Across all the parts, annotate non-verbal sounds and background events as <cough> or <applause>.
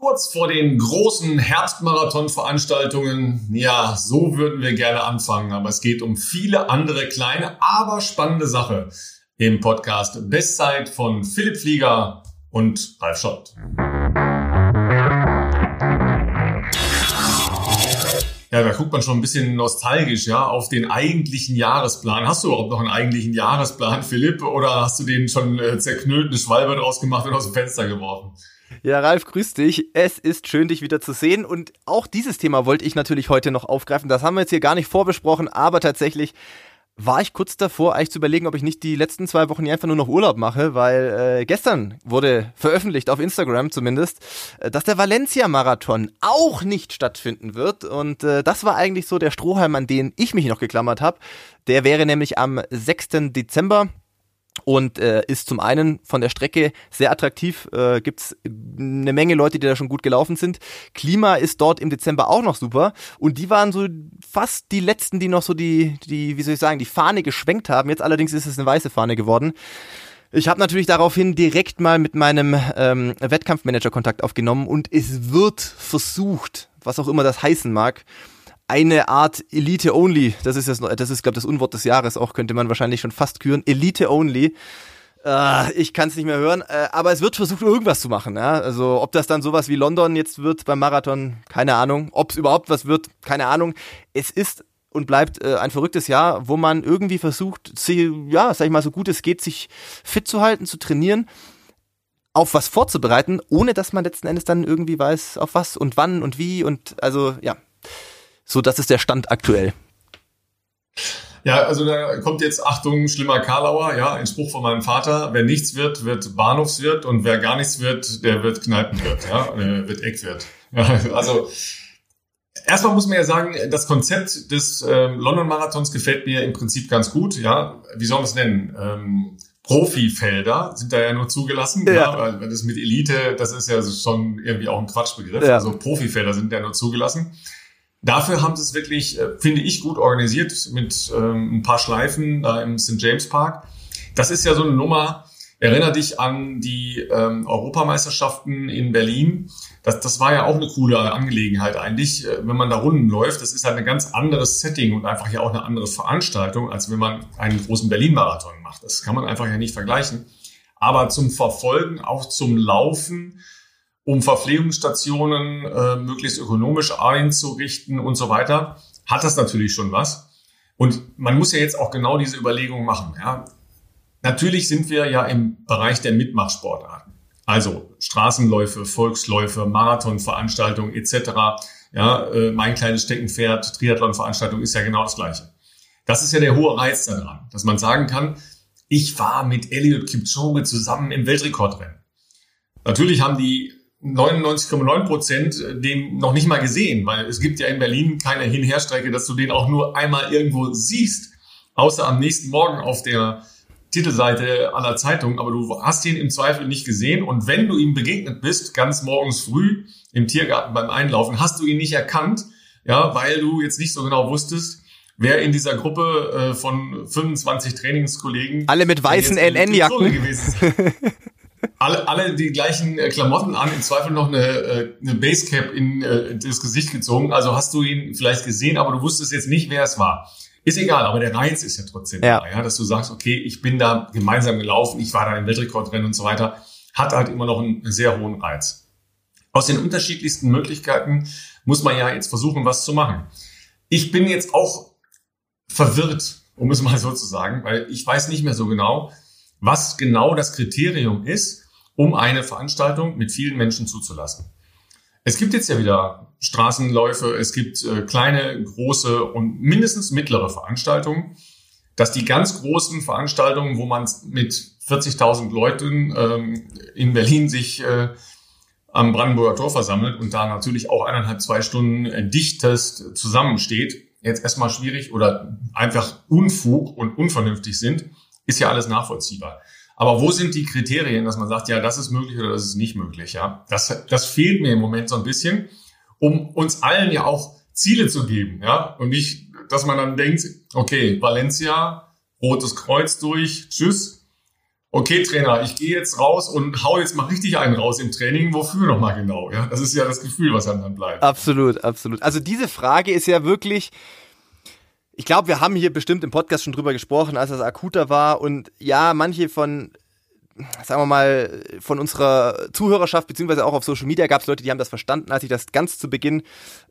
Kurz vor den großen Herbstmarathon-Veranstaltungen, ja, so würden wir gerne anfangen, aber es geht um viele andere kleine, aber spannende Sachen im Podcast Bestzeit von Philipp Flieger und Ralf Schott. Ja, da guckt man schon ein bisschen nostalgisch, ja, auf den eigentlichen Jahresplan. Hast du überhaupt noch einen eigentlichen Jahresplan, Philipp, oder hast du den schon äh, zerknüllt, eine Schwalbe draus gemacht und aus dem Fenster geworfen? Ja, Ralf, grüß dich. Es ist schön, dich wieder zu sehen. Und auch dieses Thema wollte ich natürlich heute noch aufgreifen. Das haben wir jetzt hier gar nicht vorbesprochen, aber tatsächlich war ich kurz davor, eigentlich zu überlegen, ob ich nicht die letzten zwei Wochen hier einfach nur noch Urlaub mache, weil äh, gestern wurde veröffentlicht, auf Instagram zumindest, äh, dass der Valencia-Marathon auch nicht stattfinden wird. Und äh, das war eigentlich so der Strohhalm, an den ich mich noch geklammert habe. Der wäre nämlich am 6. Dezember und äh, ist zum einen von der Strecke sehr attraktiv, äh, gibt eine Menge Leute, die da schon gut gelaufen sind. Klima ist dort im Dezember auch noch super und die waren so fast die letzten, die noch so die, die, wie soll ich sagen, die Fahne geschwenkt haben. Jetzt allerdings ist es eine weiße Fahne geworden. Ich habe natürlich daraufhin direkt mal mit meinem ähm, Wettkampfmanager Kontakt aufgenommen und es wird versucht, was auch immer das heißen mag, eine Art Elite Only. Das ist jetzt, das ist glaube das Unwort des Jahres auch könnte man wahrscheinlich schon fast küren. Elite Only. Äh, ich kann es nicht mehr hören, äh, aber es wird versucht irgendwas zu machen. Also ob das dann sowas wie London jetzt wird beim Marathon, keine Ahnung. Ob es überhaupt was wird, keine Ahnung. Es ist und bleibt äh, ein verrücktes Jahr, wo man irgendwie versucht, sie, ja, sag ich mal, so gut es geht, sich fit zu halten, zu trainieren auf was vorzubereiten, ohne dass man letzten Endes dann irgendwie weiß, auf was und wann und wie und also ja, so, das ist der Stand aktuell. Ja, also da kommt jetzt Achtung, schlimmer Karlauer, ja, ein Spruch von meinem Vater, wer nichts wird, wird Bahnhofswirt und wer gar nichts wird, der wird Kneipenwirt, ja, äh, wird Eckwirt. Ja, also erstmal muss man ja sagen, das Konzept des äh, London Marathons gefällt mir im Prinzip ganz gut, ja. Wie soll man es nennen? Ähm, Profifelder sind da ja nur zugelassen, ja. ja. weil das mit Elite, das ist ja schon irgendwie auch ein Quatschbegriff. Ja. Also Profifelder sind ja nur zugelassen. Dafür haben sie es wirklich, äh, finde ich, gut organisiert mit ähm, ein paar Schleifen da im St. James Park. Das ist ja so eine Nummer, erinnere dich an die ähm, Europameisterschaften in Berlin. Das, das war ja auch eine coole Angelegenheit eigentlich, äh, wenn man da Runden läuft. Das ist halt ein ganz anderes Setting und einfach ja auch eine andere Veranstaltung, als wenn man einen großen Berlin-Marathon macht. Das kann man einfach ja nicht vergleichen. Aber zum Verfolgen, auch zum Laufen, um Verpflegungsstationen äh, möglichst ökonomisch einzurichten und so weiter, hat das natürlich schon was. Und man muss ja jetzt auch genau diese Überlegung machen. Ja. Natürlich sind wir ja im Bereich der Mitmachsportarten. Also Straßenläufe, Volksläufe, Marathonveranstaltungen etc. Ja, äh, mein kleines Steckenpferd, Triathlonveranstaltung ist ja genau das Gleiche. Das ist ja der hohe Reiz daran, dass man sagen kann, ich war mit Elliot Kipchoge zusammen im Weltrekordrennen. Natürlich haben die 99,9 Prozent äh, den noch nicht mal gesehen, weil es gibt ja in Berlin keine Hinherstrecke, dass du den auch nur einmal irgendwo siehst, außer am nächsten Morgen auf der Titelseite aller Zeitungen, aber du hast ihn im Zweifel nicht gesehen. Und wenn du ihm begegnet bist, ganz morgens früh im Tiergarten beim Einlaufen, hast du ihn nicht erkannt, ja, weil du jetzt nicht so genau wusstest, wer in dieser Gruppe äh, von 25 Trainingskollegen alle mit weißen NN-Jacken gewesen ist. <laughs> alle, alle die gleichen äh, Klamotten an, im Zweifel noch eine, äh, eine Basecap in äh, das Gesicht gezogen. Also hast du ihn vielleicht gesehen, aber du wusstest jetzt nicht, wer es war. Ist egal, aber der Reiz ist ja trotzdem ja. da, ja, dass du sagst, okay, ich bin da gemeinsam gelaufen, ich war da im Weltrekordrennen und so weiter, hat halt immer noch einen sehr hohen Reiz. Aus den unterschiedlichsten Möglichkeiten muss man ja jetzt versuchen, was zu machen. Ich bin jetzt auch verwirrt, um es mal so zu sagen, weil ich weiß nicht mehr so genau, was genau das Kriterium ist, um eine Veranstaltung mit vielen Menschen zuzulassen. Es gibt jetzt ja wieder Straßenläufe, es gibt äh, kleine, große und mindestens mittlere Veranstaltungen. Dass die ganz großen Veranstaltungen, wo man mit 40.000 Leuten ähm, in Berlin sich äh, am Brandenburger Tor versammelt und da natürlich auch eineinhalb, zwei Stunden äh, dichtest zusammensteht, jetzt erstmal schwierig oder einfach Unfug und unvernünftig sind ist ja alles nachvollziehbar. Aber wo sind die Kriterien, dass man sagt, ja, das ist möglich oder das ist nicht möglich? Ja, das, das fehlt mir im Moment so ein bisschen, um uns allen ja auch Ziele zu geben, ja, und nicht, dass man dann denkt, okay, Valencia, rotes Kreuz durch, tschüss. okay Trainer, ich gehe jetzt raus und hau jetzt mal richtig einen raus im Training. Wofür nochmal genau? Ja, das ist ja das Gefühl, was dann bleibt. Absolut, absolut. Also diese Frage ist ja wirklich, ich glaube, wir haben hier bestimmt im Podcast schon drüber gesprochen, als das akuter war. Und ja, manche von, sagen wir mal, von unserer Zuhörerschaft, beziehungsweise auch auf Social Media gab es Leute, die haben das verstanden, als ich das ganz zu Beginn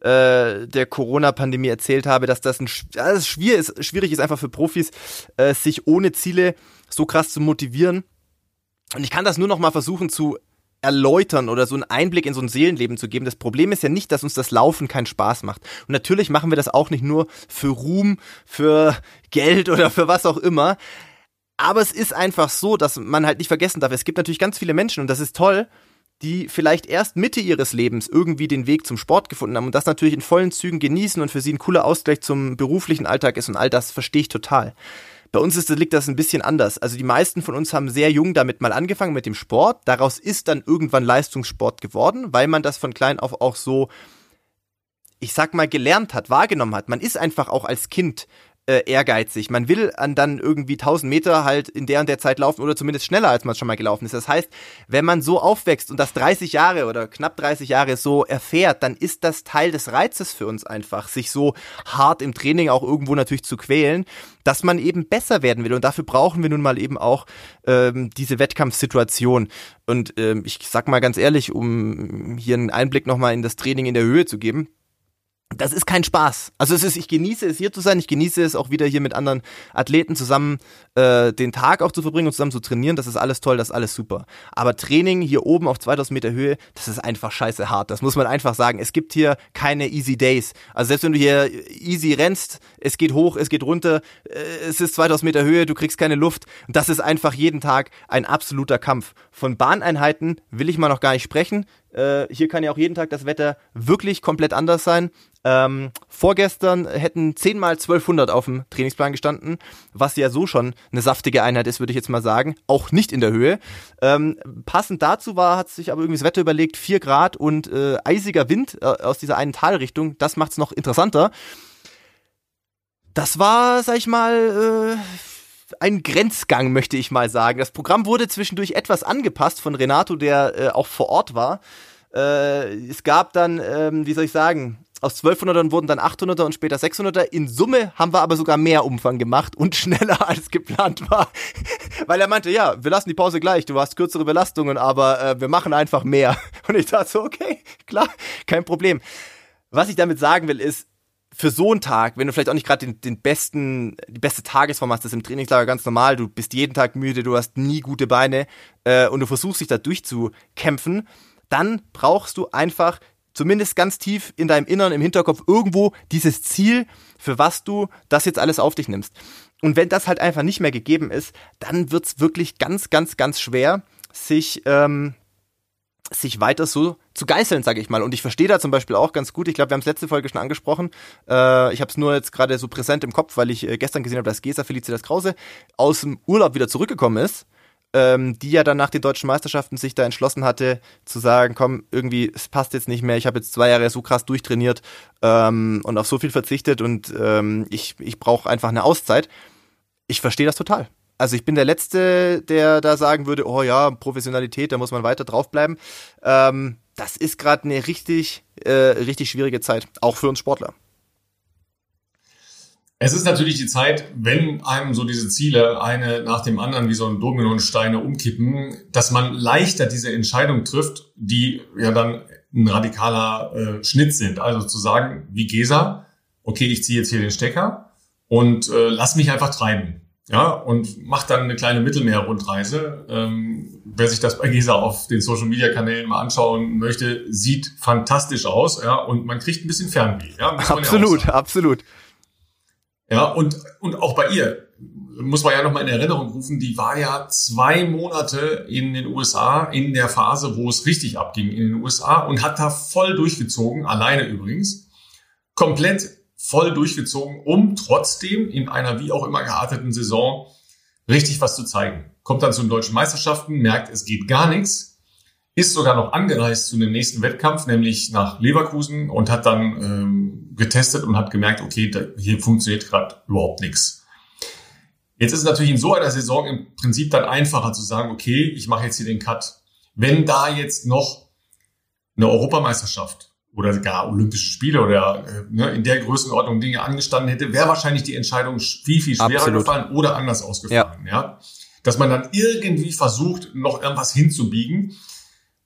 äh, der Corona-Pandemie erzählt habe, dass das, ein, dass es schwierig ist, schwierig ist, einfach für Profis, äh, sich ohne Ziele so krass zu motivieren. Und ich kann das nur noch mal versuchen zu erläutern oder so einen Einblick in so ein Seelenleben zu geben. Das Problem ist ja nicht, dass uns das Laufen keinen Spaß macht. Und natürlich machen wir das auch nicht nur für Ruhm, für Geld oder für was auch immer. Aber es ist einfach so, dass man halt nicht vergessen darf, es gibt natürlich ganz viele Menschen und das ist toll, die vielleicht erst Mitte ihres Lebens irgendwie den Weg zum Sport gefunden haben und das natürlich in vollen Zügen genießen und für sie ein cooler Ausgleich zum beruflichen Alltag ist und all das verstehe ich total. Bei uns ist, liegt das ein bisschen anders. Also die meisten von uns haben sehr jung damit mal angefangen mit dem Sport. Daraus ist dann irgendwann Leistungssport geworden, weil man das von klein auf auch so, ich sag mal, gelernt hat, wahrgenommen hat. Man ist einfach auch als Kind äh, ehrgeizig. Man will an dann irgendwie 1000 Meter halt in der und der Zeit laufen oder zumindest schneller, als man schon mal gelaufen ist. Das heißt, wenn man so aufwächst und das 30 Jahre oder knapp 30 Jahre so erfährt, dann ist das Teil des Reizes für uns einfach, sich so hart im Training auch irgendwo natürlich zu quälen, dass man eben besser werden will. Und dafür brauchen wir nun mal eben auch ähm, diese Wettkampfsituation. Und ähm, ich sag mal ganz ehrlich, um hier einen Einblick nochmal in das Training in der Höhe zu geben, das ist kein Spaß. Also es ist, ich genieße es hier zu sein, ich genieße es auch wieder hier mit anderen Athleten zusammen äh, den Tag auch zu verbringen und zusammen zu trainieren. Das ist alles toll, das ist alles super. Aber Training hier oben auf 2000 Meter Höhe, das ist einfach scheiße hart. Das muss man einfach sagen. Es gibt hier keine easy days. Also selbst wenn du hier easy rennst, es geht hoch, es geht runter, äh, es ist 2000 Meter Höhe, du kriegst keine Luft. Das ist einfach jeden Tag ein absoluter Kampf. Von Bahneinheiten will ich mal noch gar nicht sprechen. Äh, hier kann ja auch jeden Tag das Wetter wirklich komplett anders sein. Ähm, vorgestern hätten 10 mal 1200 auf dem Trainingsplan gestanden, was ja so schon eine saftige Einheit ist, würde ich jetzt mal sagen. Auch nicht in der Höhe. Ähm, passend dazu war, hat sich aber irgendwie das Wetter überlegt, 4 Grad und äh, eisiger Wind äh, aus dieser einen Talrichtung. Das macht es noch interessanter. Das war, sag ich mal, ein Grenzgang, möchte ich mal sagen. Das Programm wurde zwischendurch etwas angepasst von Renato, der äh, auch vor Ort war. Äh, es gab dann, ähm, wie soll ich sagen, aus 1200ern wurden dann 800er und später 600er. In Summe haben wir aber sogar mehr Umfang gemacht und <laughs> schneller als geplant war. Weil er meinte, ja, wir lassen die Pause gleich, du hast kürzere Belastungen, aber äh, wir machen einfach mehr. <laughs> Und ich dachte so, okay, klar, kein Problem. Was ich damit sagen will, ist, für so einen Tag, wenn du vielleicht auch nicht gerade den, den besten, die beste Tagesform hast, das ist im Trainingslager ganz normal, du bist jeden Tag müde, du hast nie gute Beine äh, und du versuchst dich da durchzukämpfen, dann brauchst du einfach zumindest ganz tief in deinem Innern, im Hinterkopf irgendwo dieses Ziel, für was du das jetzt alles auf dich nimmst. Und wenn das halt einfach nicht mehr gegeben ist, dann wird's wirklich ganz, ganz, ganz schwer, sich, ähm, sich weiter so zu geißeln, sage ich mal. Und ich verstehe da zum Beispiel auch ganz gut, ich glaube, wir haben es letzte Folge schon angesprochen, äh, ich habe es nur jetzt gerade so präsent im Kopf, weil ich äh, gestern gesehen habe, dass Gesa Felicitas Krause aus dem Urlaub wieder zurückgekommen ist ähm, die ja dann nach den deutschen Meisterschaften sich da entschlossen hatte, zu sagen, komm, irgendwie, es passt jetzt nicht mehr, ich habe jetzt zwei Jahre so krass durchtrainiert ähm, und auf so viel verzichtet und ähm, ich, ich brauche einfach eine Auszeit. Ich verstehe das total. Also ich bin der Letzte, der da sagen würde, oh ja, Professionalität, da muss man weiter draufbleiben. Ähm, das ist gerade eine richtig, äh, richtig schwierige Zeit, auch für uns Sportler. Es ist natürlich die Zeit, wenn einem so diese Ziele eine nach dem anderen wie so ein Dominosteine umkippen, dass man leichter diese Entscheidung trifft, die ja dann ein radikaler äh, Schnitt sind. Also zu sagen, wie Gesa, okay, ich ziehe jetzt hier den Stecker und äh, lass mich einfach treiben. Ja, und mach dann eine kleine Mittelmeer-Rundreise. Ähm, wer sich das bei Gesa auf den Social-Media-Kanälen mal anschauen möchte, sieht fantastisch aus, ja, und man kriegt ein bisschen Fernweh. Ja, absolut, ja absolut. Ja, und, und auch bei ihr muss man ja nochmal in Erinnerung rufen, die war ja zwei Monate in den USA in der Phase, wo es richtig abging in den USA und hat da voll durchgezogen, alleine übrigens, komplett voll durchgezogen, um trotzdem in einer wie auch immer gearteten Saison richtig was zu zeigen. Kommt dann zu den deutschen Meisterschaften, merkt, es geht gar nichts, ist sogar noch angereist zu einem nächsten Wettkampf, nämlich nach Leverkusen und hat dann ähm, getestet und hat gemerkt, okay, da, hier funktioniert gerade überhaupt nichts. Jetzt ist es natürlich in so einer Saison im Prinzip dann einfacher zu sagen, okay, ich mache jetzt hier den Cut. Wenn da jetzt noch eine Europameisterschaft oder gar Olympische Spiele oder äh, ne, in der Größenordnung Dinge angestanden hätte, wäre wahrscheinlich die Entscheidung viel, viel schwerer Absolut. gefallen oder anders ausgefallen. Ja. ja. Dass man dann irgendwie versucht, noch irgendwas hinzubiegen.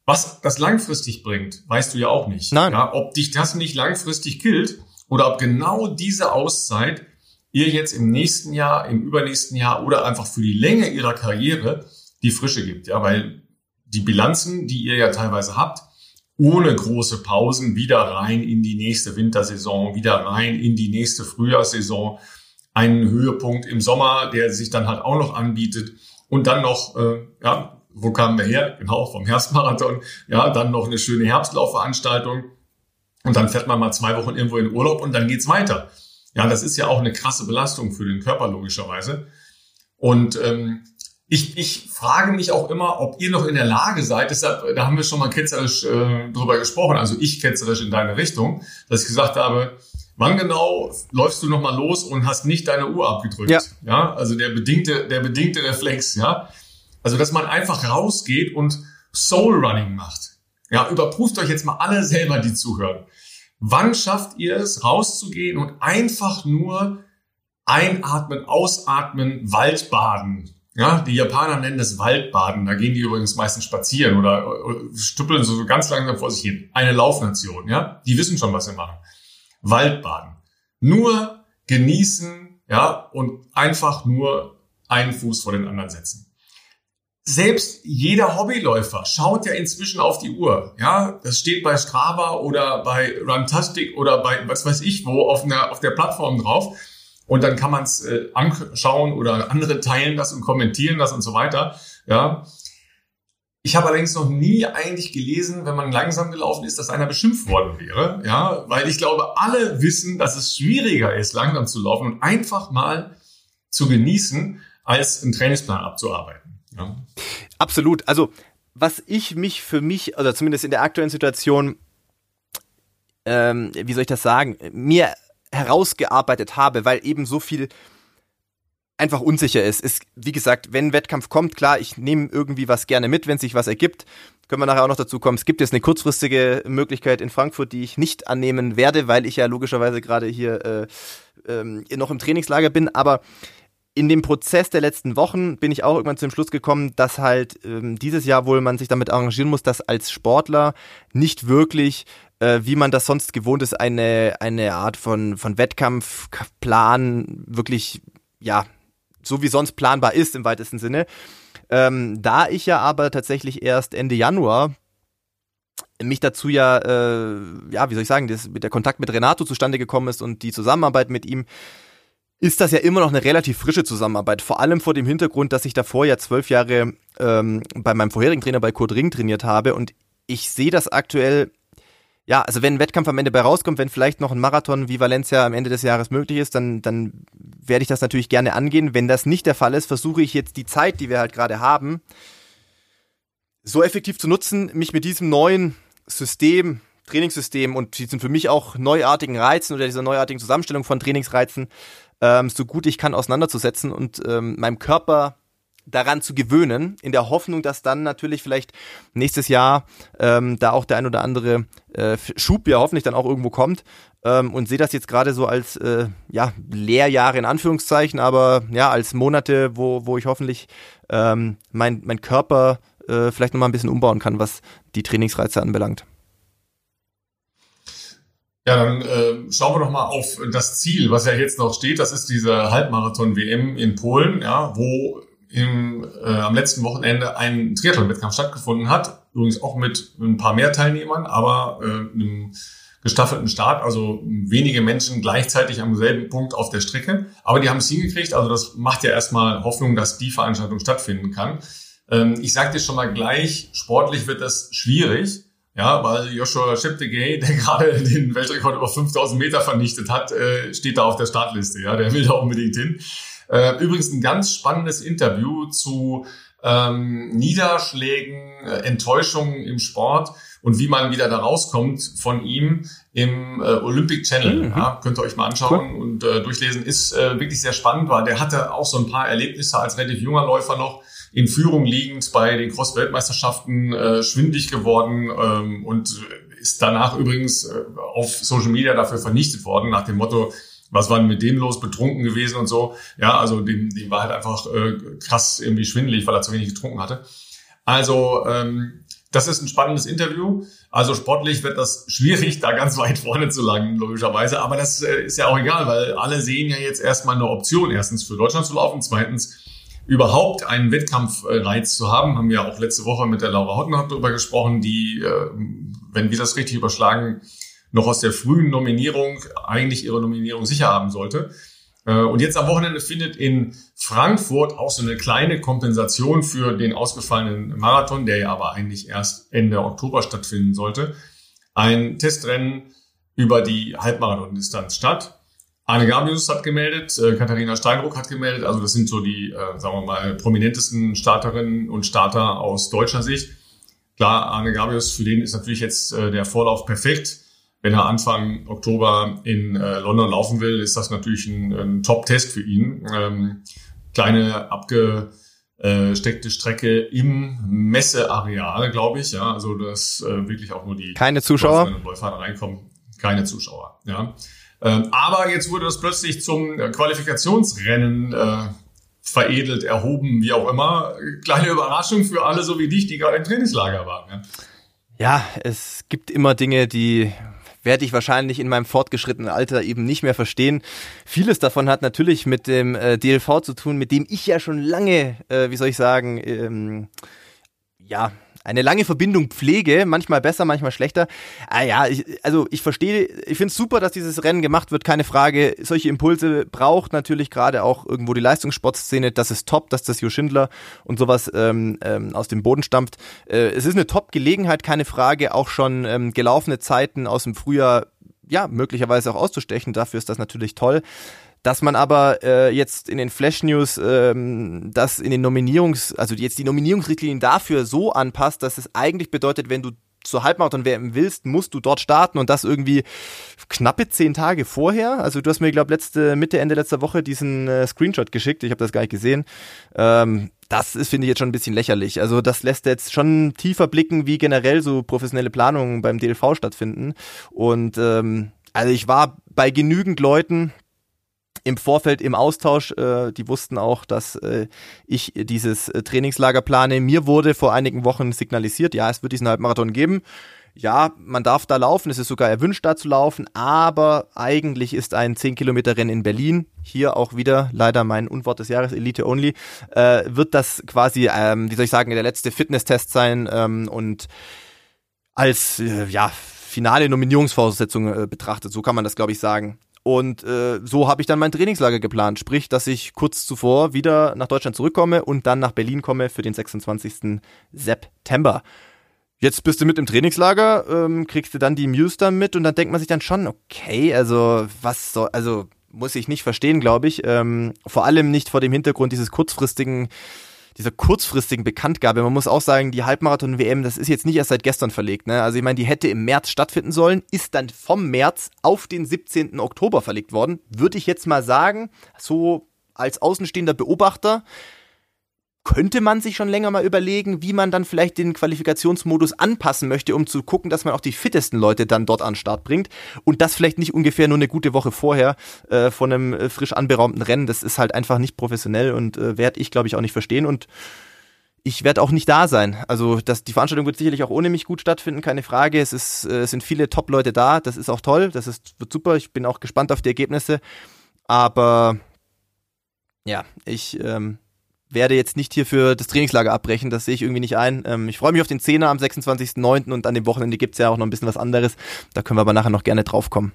Was das langfristig bringt, weißt du ja auch nicht. Nein. Ja, ob dich das nicht langfristig killt oder ob genau diese Auszeit ihr jetzt im nächsten Jahr, im übernächsten Jahr oder einfach für die Länge ihrer Karriere die Frische gibt. Ja, weil die Bilanzen, die ihr ja teilweise habt, ohne große Pausen wieder rein in die nächste Wintersaison, wieder rein in die nächste Frühjahrssaison, einen Höhepunkt im Sommer, der sich dann halt auch noch anbietet und dann noch, äh, ja, wo kamen wir her? Genau, vom Herbstmarathon, ja, dann noch eine schöne Herbstlaufveranstaltung und dann fährt man mal zwei Wochen irgendwo in Urlaub und dann geht's weiter. Ja, das ist ja auch eine krasse Belastung für den Körper logischerweise. Und ähm, ich, ich frage mich auch immer, ob ihr noch in der Lage seid, deshalb, da haben wir schon mal ketzerisch äh, drüber gesprochen, also ich ketzerisch in deine Richtung, dass ich gesagt habe, wann genau läufst du nochmal los und hast nicht deine Uhr abgedrückt? Ja. ja. Also der bedingte, der bedingte Reflex, ja. Also, dass man einfach rausgeht und Soul Running macht. Ja, überprüft euch jetzt mal alle selber, die zuhören. Wann schafft ihr es, rauszugehen und einfach nur einatmen, ausatmen, Waldbaden ja, die Japaner nennen das Waldbaden. Da gehen die übrigens meistens spazieren oder, oder stüppeln so, so ganz langsam vor sich hin. Eine Laufnation, ja. Die wissen schon, was sie machen. Waldbaden. Nur genießen, ja, und einfach nur einen Fuß vor den anderen setzen. Selbst jeder Hobbyläufer schaut ja inzwischen auf die Uhr. Ja, das steht bei Strava oder bei Runtastic oder bei was weiß ich wo auf, einer, auf der Plattform drauf. Und dann kann man es äh, anschauen oder andere teilen das und kommentieren das und so weiter. Ja. Ich habe allerdings noch nie eigentlich gelesen, wenn man langsam gelaufen ist, dass einer beschimpft worden wäre. Ja, weil ich glaube, alle wissen, dass es schwieriger ist, langsam zu laufen und einfach mal zu genießen, als einen Trainingsplan abzuarbeiten. Ja. Absolut. Also, was ich mich für mich, oder zumindest in der aktuellen Situation, ähm, wie soll ich das sagen, mir herausgearbeitet habe, weil eben so viel einfach unsicher ist. ist. Wie gesagt, wenn ein Wettkampf kommt, klar, ich nehme irgendwie was gerne mit, wenn sich was ergibt. Können wir nachher auch noch dazu kommen. Es gibt jetzt eine kurzfristige Möglichkeit in Frankfurt, die ich nicht annehmen werde, weil ich ja logischerweise gerade hier äh, ähm, noch im Trainingslager bin. Aber in dem Prozess der letzten Wochen bin ich auch irgendwann zum Schluss gekommen, dass halt ähm, dieses Jahr wohl man sich damit arrangieren muss, dass als Sportler nicht wirklich äh, wie man das sonst gewohnt ist, eine, eine Art von, von Wettkampfplan wirklich, ja, so wie sonst planbar ist im weitesten Sinne. Ähm, da ich ja aber tatsächlich erst Ende Januar mich dazu ja, äh, ja, wie soll ich sagen, das, der Kontakt mit Renato zustande gekommen ist und die Zusammenarbeit mit ihm, ist das ja immer noch eine relativ frische Zusammenarbeit. Vor allem vor dem Hintergrund, dass ich davor ja zwölf Jahre ähm, bei meinem vorherigen Trainer bei Kurt Ring trainiert habe und ich sehe das aktuell ja, also wenn ein Wettkampf am Ende bei rauskommt, wenn vielleicht noch ein Marathon wie Valencia am Ende des Jahres möglich ist, dann, dann werde ich das natürlich gerne angehen. Wenn das nicht der Fall ist, versuche ich jetzt die Zeit, die wir halt gerade haben, so effektiv zu nutzen, mich mit diesem neuen System, Trainingssystem und diesen für mich auch neuartigen Reizen oder dieser neuartigen Zusammenstellung von Trainingsreizen ähm, so gut ich kann auseinanderzusetzen und ähm, meinem Körper daran zu gewöhnen, in der Hoffnung, dass dann natürlich vielleicht nächstes Jahr ähm, da auch der ein oder andere äh, Schub ja hoffentlich dann auch irgendwo kommt ähm, und sehe das jetzt gerade so als äh, ja Lehrjahre in Anführungszeichen, aber ja als Monate, wo wo ich hoffentlich ähm, mein mein Körper äh, vielleicht noch mal ein bisschen umbauen kann, was die Trainingsreize anbelangt. Ja, dann äh, schauen wir doch mal auf das Ziel, was ja jetzt noch steht. Das ist diese Halbmarathon-WM in Polen, ja, wo im, äh, am letzten Wochenende ein Triathlon-Wettkampf stattgefunden hat. Übrigens auch mit ein paar mehr Teilnehmern, aber äh, einem gestaffelten Start, also wenige Menschen gleichzeitig am selben Punkt auf der Strecke. Aber die haben es hingekriegt, also das macht ja erstmal Hoffnung, dass die Veranstaltung stattfinden kann. Ähm, ich sage dir schon mal gleich, sportlich wird das schwierig. Ja, weil Joshua Cheptegei, <laughs> der gerade den Weltrekord über 5000 Meter vernichtet hat, äh, steht da auf der Startliste. Ja, der will da unbedingt hin. Äh, übrigens ein ganz spannendes Interview zu ähm, Niederschlägen, äh, Enttäuschungen im Sport und wie man wieder da rauskommt von ihm im äh, Olympic Channel. Mhm. Ja, könnt ihr euch mal anschauen cool. und äh, durchlesen. Ist äh, wirklich sehr spannend, weil der hatte auch so ein paar Erlebnisse als relativ junger Läufer noch in Führung liegend bei den Cross-Weltmeisterschaften äh, schwindig geworden ähm, und ist danach übrigens äh, auf Social Media dafür vernichtet worden, nach dem Motto, was war denn mit dem los, betrunken gewesen und so. Ja, also dem, dem war halt einfach äh, krass irgendwie schwindelig, weil er zu wenig getrunken hatte. Also ähm, das ist ein spannendes Interview. Also sportlich wird das schwierig, da ganz weit vorne zu langen, logischerweise. Aber das äh, ist ja auch egal, weil alle sehen ja jetzt erstmal eine Option, erstens für Deutschland zu laufen, zweitens überhaupt einen Wettkampfreiz zu haben. Haben wir auch letzte Woche mit der Laura Hotten darüber gesprochen, die, äh, wenn wir das richtig überschlagen, noch aus der frühen Nominierung eigentlich ihre Nominierung sicher haben sollte. Äh, und jetzt am Wochenende findet in Frankfurt auch so eine kleine Kompensation für den ausgefallenen Marathon, der ja aber eigentlich erst Ende Oktober stattfinden sollte, ein Testrennen über die Halbmarathon-Distanz statt. Arne Gabius hat gemeldet, äh, Katharina Steinruck hat gemeldet, also das sind so die, äh, sagen wir mal, prominentesten Starterinnen und Starter aus deutscher Sicht. Klar, Arne Gabius, für den ist natürlich jetzt der Vorlauf perfekt wenn er Anfang Oktober in äh, London laufen will, ist das natürlich ein, ein Top-Test für ihn. Ähm, kleine abgesteckte Strecke im Messeareal, glaube ich. Ja, also dass äh, wirklich auch nur die keine Zuschauer und Läufer reinkommen. Keine Zuschauer. Ja. Ähm, aber jetzt wurde das plötzlich zum Qualifikationsrennen äh, veredelt, erhoben, wie auch immer. Kleine Überraschung für alle, so wie dich, die gerade im Trainingslager waren. Ja. Ja, es gibt immer Dinge, die werde ich wahrscheinlich in meinem fortgeschrittenen Alter eben nicht mehr verstehen. Vieles davon hat natürlich mit dem äh, DLV zu tun, mit dem ich ja schon lange, äh, wie soll ich sagen, ähm, ja, eine lange Verbindung pflege, manchmal besser, manchmal schlechter. Ah ja, ich, also ich verstehe, ich finde es super, dass dieses Rennen gemacht wird, keine Frage. Solche Impulse braucht natürlich gerade auch irgendwo die Leistungssportszene. Das ist top, dass das Jo Schindler und sowas ähm, ähm, aus dem Boden stampft. Äh, es ist eine Top-Gelegenheit, keine Frage. Auch schon ähm, gelaufene Zeiten aus dem Frühjahr, ja, möglicherweise auch auszustechen. Dafür ist das natürlich toll. Dass man aber äh, jetzt in den Flash News ähm, das in den Nominierungs, also jetzt die Nominierungsrichtlinien dafür so anpasst, dass es eigentlich bedeutet, wenn du zur Halbmarathon werden willst, musst du dort starten und das irgendwie knappe zehn Tage vorher. Also du hast mir, glaube letzte Mitte, Ende letzter Woche diesen äh, Screenshot geschickt. Ich habe das gar nicht gesehen. Ähm, das ist, finde ich, jetzt schon ein bisschen lächerlich. Also das lässt jetzt schon tiefer blicken, wie generell so professionelle Planungen beim DLV stattfinden. Und ähm, also ich war bei genügend Leuten, im Vorfeld im Austausch. Äh, die wussten auch, dass äh, ich dieses äh, Trainingslager plane. Mir wurde vor einigen Wochen signalisiert, ja, es wird diesen Halbmarathon geben. Ja, man darf da laufen, es ist sogar erwünscht, da zu laufen, aber eigentlich ist ein 10 Kilometer Rennen in Berlin, hier auch wieder leider mein Unwort des Jahres, Elite Only, äh, wird das quasi, ähm, wie soll ich sagen, der letzte Fitnesstest sein ähm, und als, äh, ja, finale Nominierungsvoraussetzung äh, betrachtet, so kann man das, glaube ich, sagen. Und äh, so habe ich dann mein Trainingslager geplant, sprich, dass ich kurz zuvor wieder nach Deutschland zurückkomme und dann nach Berlin komme für den 26. September. Jetzt bist du mit im Trainingslager, ähm, kriegst du dann die Muse dann mit und dann denkt man sich dann schon, okay, also was soll, also muss ich nicht verstehen, glaube ich. Ähm, vor allem nicht vor dem Hintergrund dieses kurzfristigen dieser kurzfristigen Bekanntgabe. Man muss auch sagen, die Halbmarathon-WM, das ist jetzt nicht erst seit gestern verlegt. Ne? Also ich meine, die hätte im März stattfinden sollen, ist dann vom März auf den 17. Oktober verlegt worden. Würde ich jetzt mal sagen, so als außenstehender Beobachter, könnte man sich schon länger mal überlegen, wie man dann vielleicht den Qualifikationsmodus anpassen möchte, um zu gucken, dass man auch die fittesten Leute dann dort an den Start bringt. Und das vielleicht nicht ungefähr nur eine gute Woche vorher äh, von einem äh, frisch anberaumten Rennen. Das ist halt einfach nicht professionell und äh, werde ich, glaube ich, auch nicht verstehen. Und ich werde auch nicht da sein. Also das, die Veranstaltung wird sicherlich auch ohne mich gut stattfinden, keine Frage. Es, ist, äh, es sind viele Top-Leute da, das ist auch toll, das ist, wird super. Ich bin auch gespannt auf die Ergebnisse. Aber ja, ich ähm, werde jetzt nicht hier für das Trainingslager abbrechen, das sehe ich irgendwie nicht ein. Ähm, ich freue mich auf den Zehner am 26.09. und an dem Wochenende gibt's ja auch noch ein bisschen was anderes. Da können wir aber nachher noch gerne drauf kommen.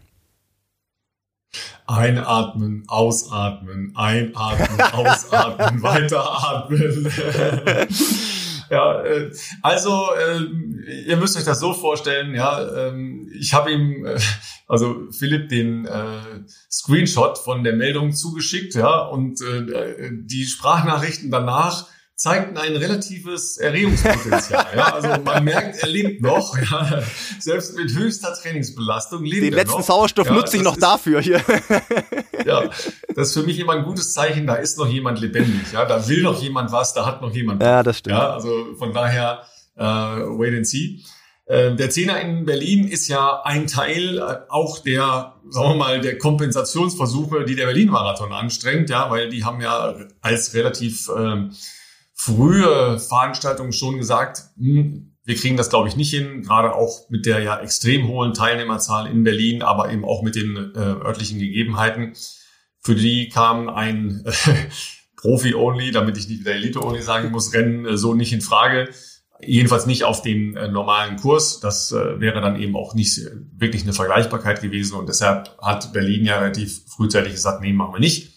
Einatmen, ausatmen, einatmen, <laughs> ausatmen, weiteratmen. <laughs> ja, äh, also äh, ihr müsst euch das so vorstellen, ja, ähm, ich habe ihm, äh, also Philipp, den äh, Screenshot von der Meldung zugeschickt, ja, und äh, die Sprachnachrichten danach zeigten ein relatives Erregungspotenzial. ja? Also man merkt, er lebt noch. Ja? Selbst mit höchster Trainingsbelastung lebt Den er letzten noch. Sauerstoff Ja, nutze ich noch ist- dafür hier. <laughs> Ja, das ist für mich immer ein gutes Zeichen, da ist noch jemand lebendig. Ja? Da will noch jemand was, da hat noch jemand Ja, das stimmt. Ja, also von daher äh, wait and see. Äh, Der Zehner in Berlin ist ja ein Teil äh, auch der, sagen wir mal, der Kompensationsversuche, die der Berlin-Marathon anstrengt, ja, weil die haben ja als relativ ähm, frühe Veranstaltung schon gesagt, hm, wir kriegen das, glaube ich, nicht hin, gerade auch mit der ja extrem hohen Teilnehmerzahl in Berlin, aber eben auch mit den äh, örtlichen Gegebenheiten. Für die kam ein äh, <laughs> Profi-Only, damit ich nicht wieder Elite-Only sagen muss, Rennen äh, so nicht in Frage. Jedenfalls nicht auf den äh, normalen Kurs. Das äh, wäre dann eben auch nicht äh, wirklich eine Vergleichbarkeit gewesen. Und deshalb hat Berlin ja relativ frühzeitig gesagt, nee, machen wir nicht.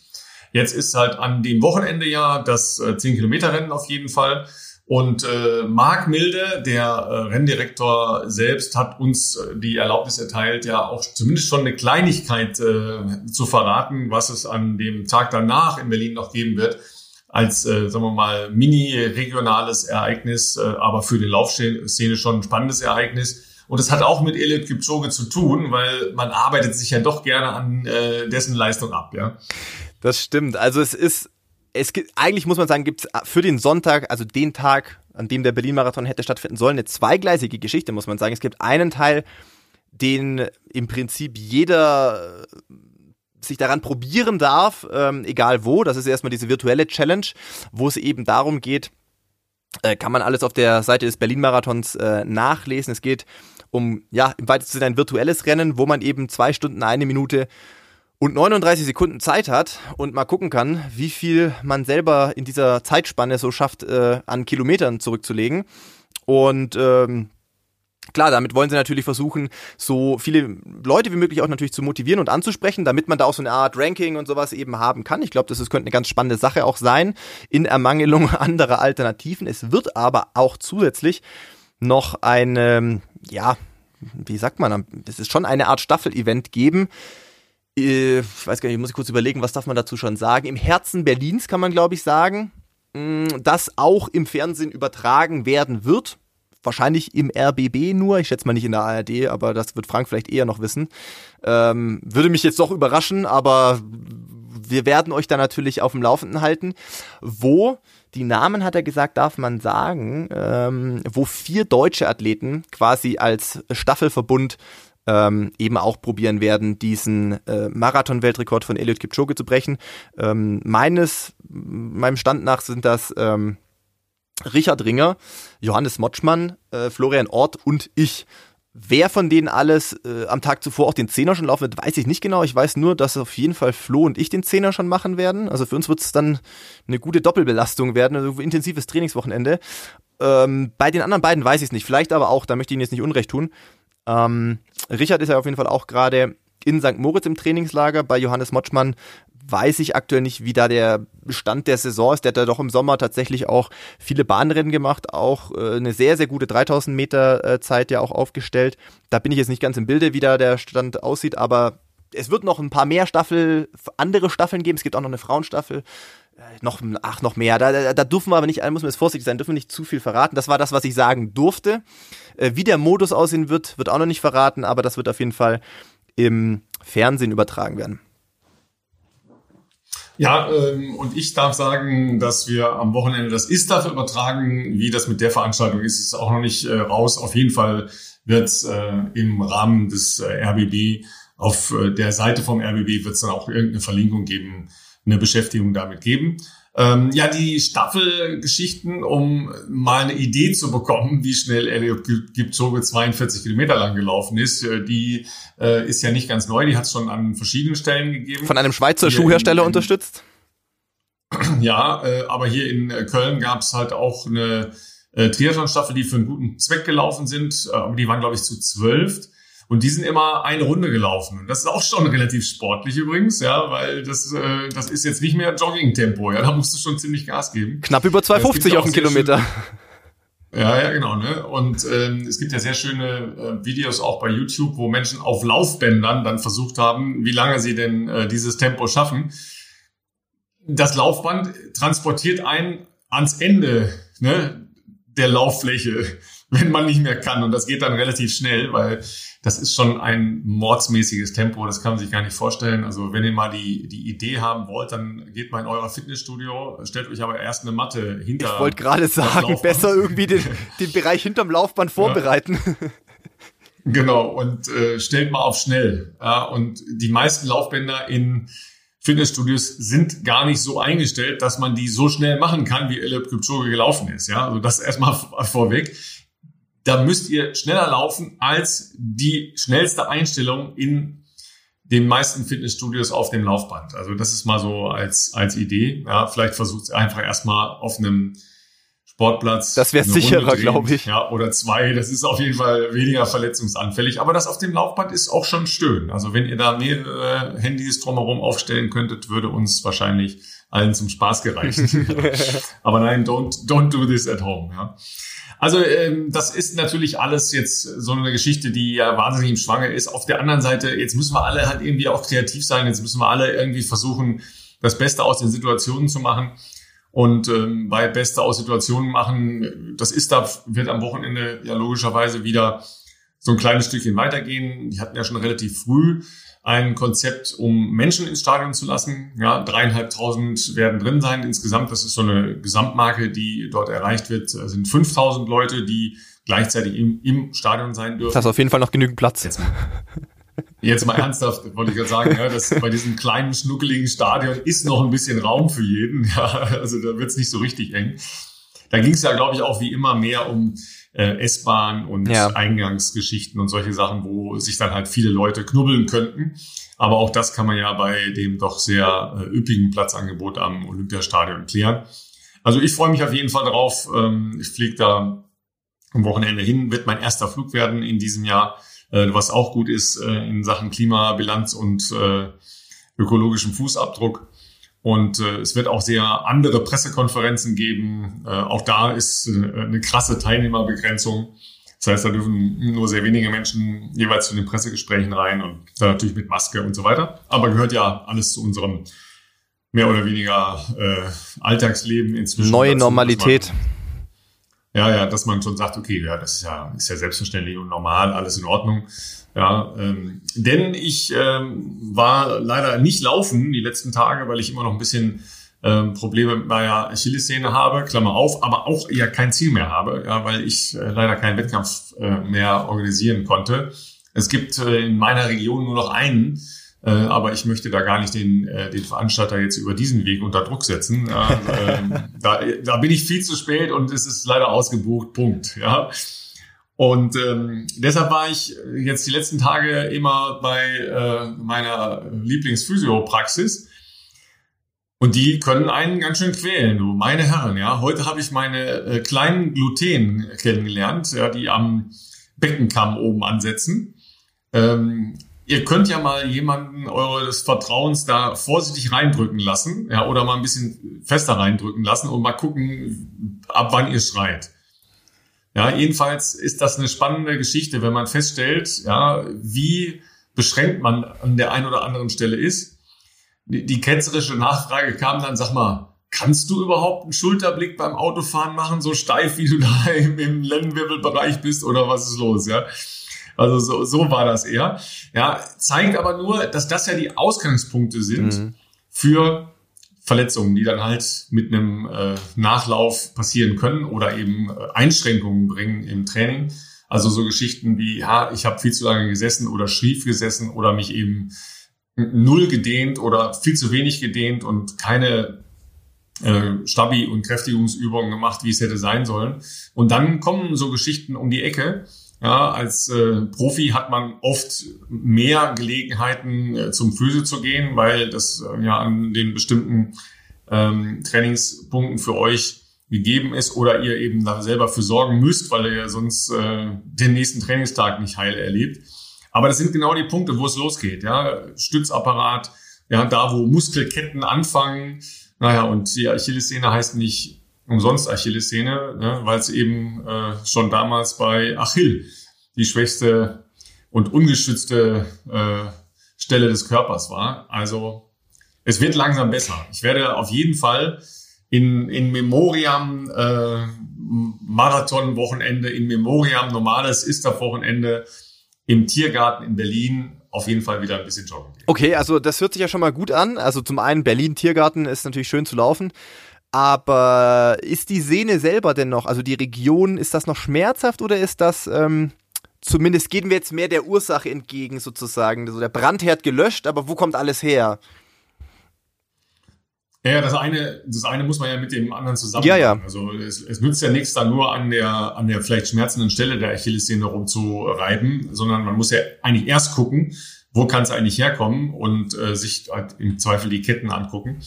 Jetzt ist halt an dem Wochenende ja das äh, 10-Kilometer-Rennen auf jeden Fall. Und äh, Marc Milde, der äh, Renndirektor selbst, hat uns äh, die Erlaubnis erteilt, ja auch zumindest schon eine Kleinigkeit äh, zu verraten, was es an dem Tag danach in Berlin noch geben wird, als, äh, sagen wir mal, mini-regionales Ereignis, äh, aber für die Laufszene schon ein spannendes Ereignis. Und es hat auch mit Eliud Kipchoge zu tun, weil man arbeitet sich ja doch gerne an äh, dessen Leistung ab, ja. Das stimmt. Also es ist, es gibt, eigentlich muss man sagen, gibt es für den Sonntag, also den Tag, an dem der Berlin-Marathon hätte stattfinden sollen, eine zweigleisige Geschichte, muss man sagen. Es gibt einen Teil, den im Prinzip jeder äh, sich daran probieren darf, ähm, egal wo. Das ist erstmal diese virtuelle Challenge, wo es eben darum geht, äh, kann man alles auf der Seite des Berlin-Marathons äh, nachlesen. Es geht um, ja, im weitesten Sinne ein virtuelles Rennen, wo man eben zwei Stunden, eine Minute und 39 Sekunden Zeit hat und mal gucken kann, wie viel man selber in dieser Zeitspanne so schafft, äh, an Kilometern zurückzulegen. Und ähm, klar, damit wollen sie natürlich versuchen, so viele Leute wie möglich auch natürlich zu motivieren und anzusprechen, damit man da auch so eine Art Ranking und sowas eben haben kann. Ich glaube, das ist, könnte eine ganz spannende Sache auch sein, in Ermangelung <laughs> anderer Alternativen. Es wird aber auch zusätzlich noch ein, ähm, ja, wie sagt man, es ist schon eine Art Staffel-Event geben, äh, ich weiß gar nicht, muss ich kurz überlegen, was darf man dazu schon sagen? Im Herzen Berlins kann man, glaube ich, sagen, mh, das auch im Fernsehen übertragen werden wird. Wahrscheinlich im RBB nur, ich schätze mal nicht in der ARD, aber das wird Frank vielleicht eher noch wissen. Ähm, würde mich jetzt doch überraschen, aber wir werden euch da natürlich auf dem Laufenden halten. Wo, die Namen hat er gesagt, darf man sagen, ähm, wo vier deutsche Athleten quasi als Staffelverbund ähm, eben auch probieren werden, diesen äh, Marathon-Weltrekord von Eliud Kipchoge zu brechen. Ähm, meines, meinem Stand nach sind das ähm, Richard Ringer, Johannes Motschmann, äh, Florian Ort und ich. Wer von denen alles äh, am Tag zuvor auch den Zehner schon laufen wird, weiß ich nicht genau. Ich weiß nur, dass auf jeden Fall Flo und ich den Zehner schon machen werden. Also für uns wird es dann eine gute Doppelbelastung werden, also intensives Trainingswochenende. Ähm, bei den anderen beiden weiß ich es nicht. Vielleicht aber auch, da möchte ich Ihnen jetzt nicht Unrecht tun. Ähm, Richard ist ja auf jeden Fall auch gerade in St. Moritz im Trainingslager. Bei Johannes Motschmann weiß ich aktuell nicht, wie da der Stand der Saison ist. Der hat da doch im Sommer tatsächlich auch viele Bahnrennen gemacht, auch äh, eine sehr, sehr gute 3000 Meter äh, Zeit ja auch aufgestellt. Da bin ich jetzt nicht ganz im Bilde, wie da der Stand aussieht, aber es wird noch ein paar mehr Staffel, andere Staffeln geben. Es gibt auch noch eine Frauenstaffel. Noch, ach, noch mehr. Da, da, da dürfen wir aber nicht, da muss man jetzt vorsichtig sein, dürfen wir nicht zu viel verraten. Das war das, was ich sagen durfte. Äh, wie der Modus aussehen wird, wird auch noch nicht verraten, aber das wird auf jeden Fall im Fernsehen übertragen werden. Ja, ähm, und ich darf sagen, dass wir am Wochenende das ISTAF übertragen. Wie das mit der Veranstaltung ist, ist auch noch nicht äh, raus. Auf jeden Fall wird es äh, im Rahmen des äh, RBB auf äh, der Seite vom RBB wird es dann auch irgendeine Verlinkung geben, eine Beschäftigung damit geben. Ähm, ja, die Staffelgeschichten, um mal eine Idee zu bekommen, wie schnell Eliud Kipchoge 42 Kilometer lang gelaufen ist, äh, die äh, ist ja nicht ganz neu, die hat es schon an verschiedenen Stellen gegeben. Von einem Schweizer Schuhhersteller in- in- unterstützt? <clears throat> Ja, äh, aber hier in äh, Köln gab es halt auch eine äh, Triathlon-Staffel, die für einen guten Zweck gelaufen sind, äh, aber die waren, glaube ich, zu zwölf. Und die sind immer eine Runde gelaufen. Und das ist auch schon relativ sportlich übrigens, ja, weil das, äh, das ist jetzt nicht mehr Jogging-Tempo, ja, da musst du schon ziemlich Gas geben. Knapp über Es gibt 250 ja auf sehr Kilometer. Ja, ja, genau. Ne? Und ähm, es gibt ja sehr schöne äh, Videos auch bei YouTube, wo Menschen auf Laufbändern dann versucht haben, wie lange sie denn äh, dieses Tempo schaffen. Das Laufband transportiert einen ans Ende ne, der Lauffläche, wenn man nicht mehr kann. Und das geht dann relativ schnell, weil das ist schon ein mordsmäßiges Tempo. Das kann man sich gar nicht vorstellen. Also wenn ihr mal die, die Idee haben wollt, dann geht mal in euer Fitnessstudio, stellt euch aber erst eine Matte hinter. Ich wollte gerade sagen, besser irgendwie den, den Bereich hinterm Laufband vorbereiten. Ja. Genau, und äh, stellt mal auf schnell. Ja, und die meisten Laufbänder in Fitnessstudios sind gar nicht so eingestellt, dass man die so schnell machen kann, wie Elliot Kipchoge gelaufen ist. Ja, also das erstmal vorweg. Da müsst ihr schneller laufen als die schnellste Einstellung in den meisten Fitnessstudios auf dem Laufband. Also das ist mal so als, als Idee. Ja, vielleicht versucht es einfach erstmal auf einem Sportplatz. Das wäre sicherer, glaube ich. Ja, oder zwei. Das ist auf jeden Fall weniger verletzungsanfällig. Aber das auf dem Laufband ist auch schon schön. Also wenn ihr da mehrere Handys drumherum aufstellen könntet, würde uns wahrscheinlich allen zum Spaß gereichen. <laughs> Aber nein, don't, don't do this at home. Ja. Also ähm, das ist natürlich alles jetzt so eine Geschichte, die ja wahnsinnig im Schwange ist. Auf der anderen Seite, jetzt müssen wir alle halt irgendwie auch kreativ sein. Jetzt müssen wir alle irgendwie versuchen, das Beste aus den Situationen zu machen. Und ähm, bei Beste aus Situationen machen, das ist da, wird am Wochenende ja logischerweise wieder so ein kleines Stückchen weitergehen. Die hatten ja schon relativ früh ein Konzept, um Menschen ins Stadion zu lassen. Ja, dreieinhalbtausend werden drin sein insgesamt. Das ist so eine Gesamtmarke, die dort erreicht wird. Das sind 5000 Leute, die gleichzeitig im, im Stadion sein dürfen. Das ist auf jeden Fall noch genügend Platz. Jetzt, Jetzt mal ernsthaft, wollte ich gerade sagen, ja, dass bei diesem kleinen, schnuckeligen Stadion ist noch ein bisschen Raum für jeden. Ja, also da wird es nicht so richtig eng. Da ging es ja, glaube ich, auch wie immer mehr um äh, S-Bahn und ja. Eingangsgeschichten und solche Sachen, wo sich dann halt viele Leute knubbeln könnten. Aber auch das kann man ja bei dem doch sehr äh, üppigen Platzangebot am Olympiastadion klären. Also ich freue mich auf jeden Fall drauf. Ähm, ich fliege da am Wochenende hin, wird mein erster Flug werden in diesem Jahr äh, was auch gut ist äh, in Sachen Klimabilanz und äh, ökologischem Fußabdruck. Und äh, es wird auch sehr andere Pressekonferenzen geben. Äh, auch da ist äh, eine krasse Teilnehmerbegrenzung. Das heißt, da dürfen nur sehr wenige Menschen jeweils zu den Pressegesprächen rein und dann natürlich mit Maske und so weiter. Aber gehört ja alles zu unserem mehr oder weniger äh, Alltagsleben inzwischen. Neue dazu, Normalität. Ja, ja, dass man schon sagt, okay, ja, das ist ja, ist ja selbstverständlich und normal, alles in Ordnung. Ja, ähm, denn ich ähm, war leider nicht laufen die letzten Tage, weil ich immer noch ein bisschen ähm, Probleme mit meiner Achillessehne habe, Klammer auf, aber auch ja kein Ziel mehr habe, ja, weil ich äh, leider keinen Wettkampf äh, mehr organisieren konnte. Es gibt äh, in meiner Region nur noch einen, äh, aber ich möchte da gar nicht den, äh, den Veranstalter jetzt über diesen Weg unter Druck setzen. Ja, <laughs> ähm, da, da bin ich viel zu spät und es ist leider ausgebucht. Punkt. Ja. Und ähm, deshalb war ich jetzt die letzten Tage immer bei äh, meiner Lieblingsphysiopraxis. Und die können einen ganz schön quälen, du, meine Herren, ja. Heute habe ich meine äh, kleinen Gluten kennengelernt, ja, die am Beckenkamm oben ansetzen. Ähm, ihr könnt ja mal jemanden eures Vertrauens da vorsichtig reindrücken lassen, ja, oder mal ein bisschen fester reindrücken lassen und mal gucken, ab wann ihr schreit. Ja, jedenfalls ist das eine spannende Geschichte, wenn man feststellt, ja, wie beschränkt man an der einen oder anderen Stelle ist. Die, die ketzerische Nachfrage kam dann, sag mal, kannst du überhaupt einen Schulterblick beim Autofahren machen, so steif wie du da <laughs> im, im Lendenwirbelbereich bist oder was ist los, ja? Also so, so war das eher. Ja, zeigt aber nur, dass das ja die Ausgangspunkte sind mhm. für Verletzungen, die dann halt mit einem äh, Nachlauf passieren können oder eben äh, Einschränkungen bringen im Training. Also so Geschichten wie, ja, ich habe viel zu lange gesessen oder schief gesessen oder mich eben null gedehnt oder viel zu wenig gedehnt und keine äh, Stabi- und Kräftigungsübungen gemacht, wie es hätte sein sollen. Und dann kommen so Geschichten um die Ecke, ja, als äh, Profi hat man oft mehr Gelegenheiten äh, zum Physio zu gehen, weil das äh, ja an den bestimmten ähm, Trainingspunkten für euch gegeben ist oder ihr eben da selber für sorgen müsst, weil ihr ja sonst äh, den nächsten Trainingstag nicht heil erlebt. Aber das sind genau die Punkte, wo es losgeht. Ja, Stützapparat, ja, da wo Muskelketten anfangen. Naja, und die Achillessehne heißt nicht umsonst Achillessehne, ne, weil es eben äh, schon damals bei Achill die schwächste und ungeschützte äh, Stelle des Körpers war. Also es wird langsam besser. Ich werde auf jeden Fall in, in Memoriam äh, Marathon-Wochenende, in Memoriam normales Istaf-Wochenende im Tiergarten in Berlin auf jeden Fall wieder ein bisschen joggen gehen. Okay, also das hört sich ja schon mal gut an. Also zum einen Berlin Tiergarten ist natürlich schön zu laufen. Aber ist die Sehne selber denn noch, also die Region, ist das noch schmerzhaft oder ist das, ähm, zumindest gehen wir jetzt mehr der Ursache entgegen sozusagen? Also der Brandherd gelöscht, aber wo kommt alles her? Ja, das eine, das eine muss man ja mit dem anderen zusammen. Ja, ja. Also es, es nützt ja nichts, da nur an der, an der vielleicht schmerzenden Stelle der Achillessehne rumzureiben, sondern man muss ja eigentlich erst gucken, wo kann es eigentlich herkommen und äh, sich halt im Zweifel die Ketten angucken.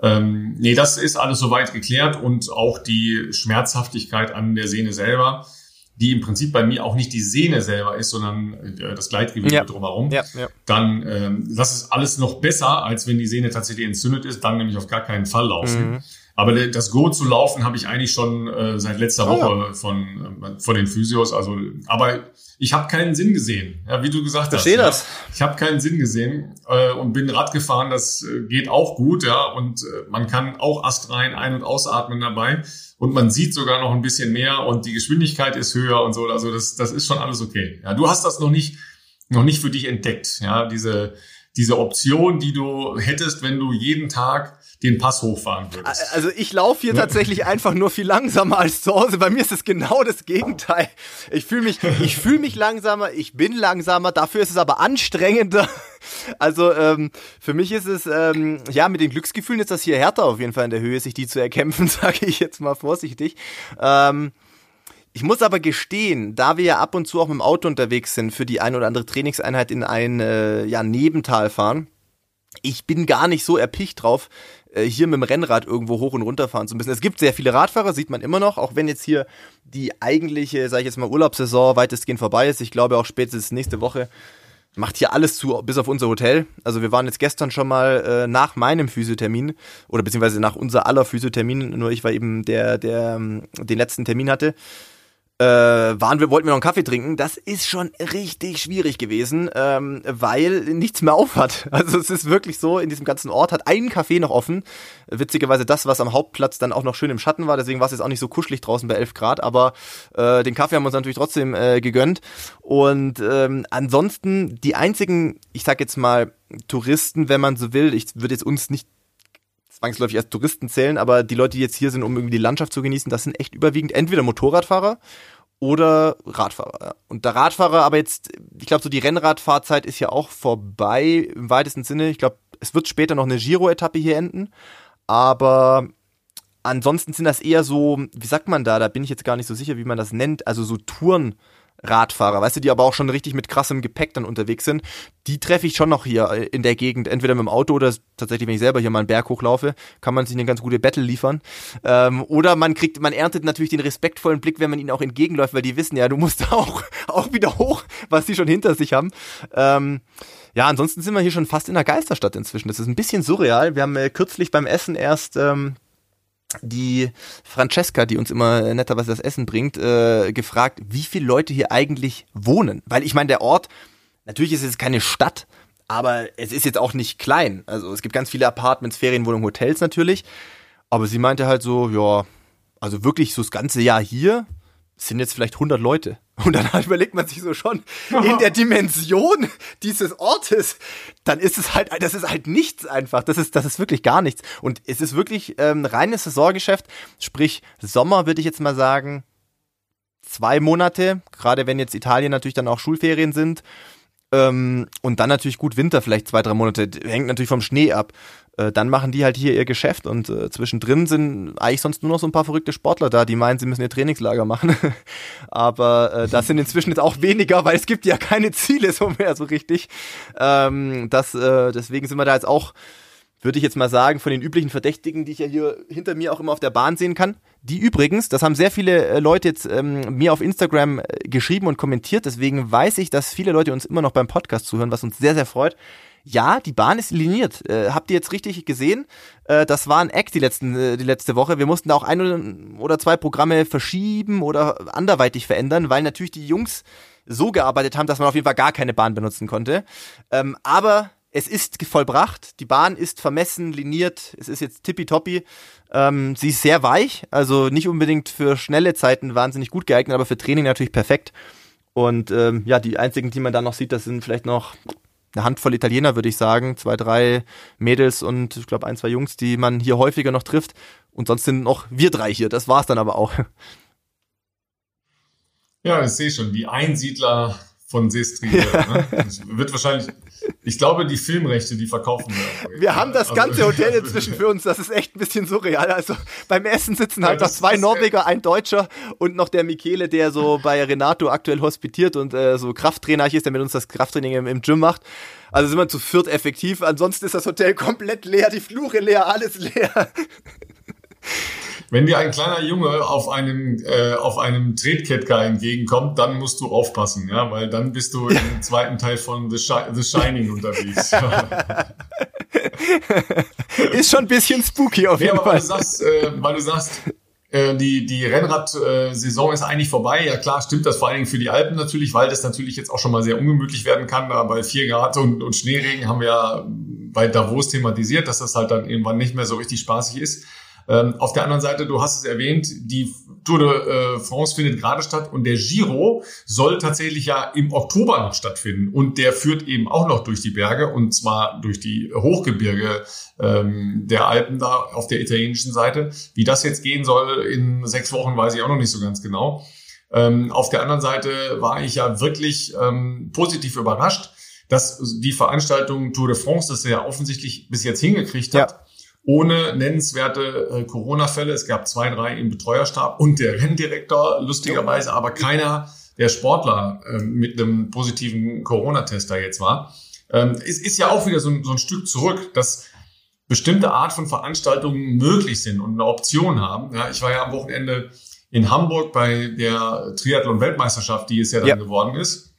Ähm, nee, das ist alles soweit geklärt und auch die Schmerzhaftigkeit an der Sehne selber die im Prinzip bei mir auch nicht die Sehne selber ist, sondern äh, das Gleitgewebe ja. drumherum, ja, ja. dann ähm, das ist alles noch besser, als wenn die Sehne tatsächlich entzündet ist, dann nämlich auf gar keinen Fall laufen. Mhm. Aber das Go zu laufen habe ich eigentlich schon äh, seit letzter oh, Woche ja. von, äh, von den Physios. Also, aber ich habe keinen Sinn gesehen, ja, wie du gesagt Verstehe hast. Verstehe das. Ich habe keinen Sinn gesehen äh, und bin Rad gefahren. Das äh, geht auch gut, ja. Und äh, man kann auch astrein ein- und ausatmen dabei. Und man sieht sogar noch ein bisschen mehr und die Geschwindigkeit ist höher und so. Also das, das ist schon alles okay. Ja, du hast das noch nicht, noch nicht für dich entdeckt. Ja, diese, diese Option, die du hättest, wenn du jeden Tag den Pass hochfahren würdest. Also ich laufe hier tatsächlich einfach nur viel langsamer als zu Hause. Bei mir ist es genau das Gegenteil. Ich fühle mich, ich fühle mich langsamer, ich bin langsamer, dafür ist es aber anstrengender. Also ähm, für mich ist es, ähm, ja, mit den Glücksgefühlen ist das hier härter auf jeden Fall in der Höhe, sich die zu erkämpfen, <laughs> sage ich jetzt mal vorsichtig. Ähm, ich muss aber gestehen, da wir ja ab und zu auch mit dem Auto unterwegs sind, für die ein oder andere Trainingseinheit in ein äh, ja, Nebental fahren, ich bin gar nicht so erpicht drauf, äh, hier mit dem Rennrad irgendwo hoch und runter fahren zu müssen. Es gibt sehr viele Radfahrer, sieht man immer noch, auch wenn jetzt hier die eigentliche, sage ich jetzt mal, Urlaubssaison weitestgehend vorbei ist. Ich glaube auch spätestens nächste Woche macht hier alles zu, bis auf unser Hotel. Also wir waren jetzt gestern schon mal äh, nach meinem Physiothermin oder beziehungsweise nach unser aller Physiothermin, nur ich war eben der, der ähm, den letzten Termin hatte äh, waren wir, wollten wir noch einen Kaffee trinken. Das ist schon richtig schwierig gewesen, ähm, weil nichts mehr auf hat. <laughs> Also es ist wirklich so, in diesem ganzen Ort hat ein Café noch offen. Witzigerweise das, was am Hauptplatz dann auch noch schön im Schatten war, deswegen war es jetzt auch nicht so kuschelig draußen bei 11 Grad, aber äh, den Kaffee haben wir uns natürlich trotzdem äh, gegönnt. Und ähm, ansonsten die einzigen, ich sag jetzt mal, Touristen, wenn man so will, ich würde jetzt uns nicht zwangsläufig als Touristen zählen, aber die Leute, die jetzt hier sind, um irgendwie die Landschaft zu genießen, das sind echt überwiegend entweder Motorradfahrer oder Radfahrer. Und der Radfahrer, aber jetzt, ich glaube, so die Rennradfahrzeit ist ja auch vorbei im weitesten Sinne. Ich glaube, es wird später noch eine Giro-Etappe hier enden, aber ansonsten sind das eher so, wie sagt man da, da bin ich jetzt gar nicht so sicher, wie man das nennt, also so Touren. Radfahrer, weißt du, die aber auch schon richtig mit krassem Gepäck dann unterwegs sind, die treffe ich schon noch hier in der Gegend, entweder mit dem Auto oder tatsächlich, wenn ich selber hier mal einen Berg hochlaufe, kann man sich eine ganz gute Battle liefern. Ähm, oder man kriegt, man erntet natürlich den respektvollen Blick, wenn man ihnen auch entgegenläuft, weil die wissen ja, du musst <laughs> auch, auch wieder hoch, was die schon hinter sich haben. Ähm, ja, ansonsten sind wir hier schon fast in der Geisterstadt inzwischen. Das ist ein bisschen surreal. Wir haben äh, kürzlich beim Essen erst ähm, die Francesca, die uns immer netterweise das Essen bringt, äh, gefragt, wie viele Leute hier eigentlich wohnen. Weil ich meine, der Ort, natürlich ist es keine Stadt, aber es ist jetzt auch nicht klein. Also es gibt ganz viele Apartments, Ferienwohnungen, Hotels natürlich. Aber sie meinte halt so, ja, also wirklich so das ganze Jahr hier sind jetzt vielleicht 100 Leute. Und dann <laughs> überlegt man sich so schon, in der Dimension dieses Ortes, dann ist es halt, das ist halt nichts einfach. Das ist, das ist wirklich gar nichts. Und es ist wirklich ähm, reines Saisongeschäft. Sprich, Sommer würde ich jetzt mal sagen, zwei Monate, gerade wenn jetzt Italien natürlich dann auch Schulferien sind. Ähm, und dann natürlich gut Winter, vielleicht zwei, drei Monate. Hängt natürlich vom Schnee ab. Äh, dann machen die halt hier ihr Geschäft und äh, zwischendrin sind eigentlich sonst nur noch so ein paar verrückte Sportler da, die meinen, sie müssen ihr Trainingslager machen. <laughs> Aber äh, das sind inzwischen jetzt auch weniger, weil es gibt ja keine Ziele so mehr so richtig. Ähm, das, äh, deswegen sind wir da jetzt auch würde ich jetzt mal sagen, von den üblichen Verdächtigen, die ich ja hier hinter mir auch immer auf der Bahn sehen kann. Die übrigens, das haben sehr viele äh, Leute jetzt ähm, mir auf Instagram äh, geschrieben und kommentiert, deswegen weiß ich, dass viele Leute uns immer noch beim Podcast zuhören, was uns sehr, sehr freut. Ja, die Bahn ist liniert. Äh, habt ihr jetzt richtig gesehen? Äh, das war ein Eck die, letzten, äh, die letzte Woche. Wir mussten da auch ein oder zwei Programme verschieben oder anderweitig verändern, weil natürlich die Jungs so gearbeitet haben, dass man auf jeden Fall gar keine Bahn benutzen konnte. Ähm, aber es ist vollbracht, die Bahn ist vermessen, liniert, es ist jetzt tippitoppi. Ähm, sie ist sehr weich, also nicht unbedingt für schnelle Zeiten wahnsinnig gut geeignet, aber für Training natürlich perfekt. Und ähm, ja, die einzigen, die man da noch sieht, das sind vielleicht noch eine Handvoll Italiener, würde ich sagen. Zwei, drei Mädels und ich glaube ein, zwei Jungs, die man hier häufiger noch trifft. Und sonst sind noch wir drei hier. Das war es dann aber auch. Ja, ich sehe schon. Die Einsiedler von Sestriere. Ja. Ne? wird wahrscheinlich, ich glaube, die Filmrechte, die verkaufen wir. Wir haben das also, ganze Hotel inzwischen für uns. Das ist echt ein bisschen surreal. Also beim Essen sitzen halt ja, noch zwei Norweger, ein Deutscher und noch der Michele, der so bei Renato aktuell hospitiert und äh, so Krafttrainer ist, der mit uns das Krafttraining im, im Gym macht. Also sind wir zu viert effektiv. Ansonsten ist das Hotel komplett leer, die Flure leer, alles leer. Wenn dir ein kleiner Junge auf einem, äh, auf einem Tretketker entgegenkommt, dann musst du aufpassen, ja, weil dann bist du im <laughs> zweiten Teil von The, Shi The Shining unterwegs. <laughs> <laughs> Ist schon ein bisschen spooky auf jeden ja, Fall. Weil du sagst, äh, weil du sagst äh, die, die Rennrad-Saison ist eigentlich vorbei. Ja klar, stimmt das vor allen Dingen für die Alpen natürlich, weil das natürlich jetzt auch schon mal sehr ungemütlich werden kann. Da bei vier Grad und, und Schneeregen haben wir ja bei Davos thematisiert, dass das halt dann irgendwann nicht mehr so richtig spaßig ist. Ähm, auf der anderen Seite, du hast es erwähnt, die Tour de äh, France findet gerade statt und der Giro soll tatsächlich ja im Oktober noch stattfinden und der führt eben auch noch durch die Berge und zwar durch die Hochgebirge ähm, der Alpen da auf der italienischen Seite. Wie das jetzt gehen soll in sechs Wochen, weiß ich auch noch nicht so ganz genau. Ähm, auf der anderen Seite war ich ja wirklich ähm, positiv überrascht, dass die Veranstaltung Tour de France das ja offensichtlich bis jetzt hingekriegt hat. Ja ohne nennenswerte äh, Corona-Fälle. Es gab zwei, drei im Betreuerstab und der Renndirektor, lustigerweise, aber keiner der Sportler äh, mit einem positiven Corona-Test da jetzt war. Ähm, es ist ja auch wieder so ein, so ein Stück zurück, dass bestimmte Art von Veranstaltungen möglich sind und eine Option haben. Ja, ich war ja am Wochenende in Hamburg bei der Triathlon-Weltmeisterschaft, die es ja dann ja. geworden ist.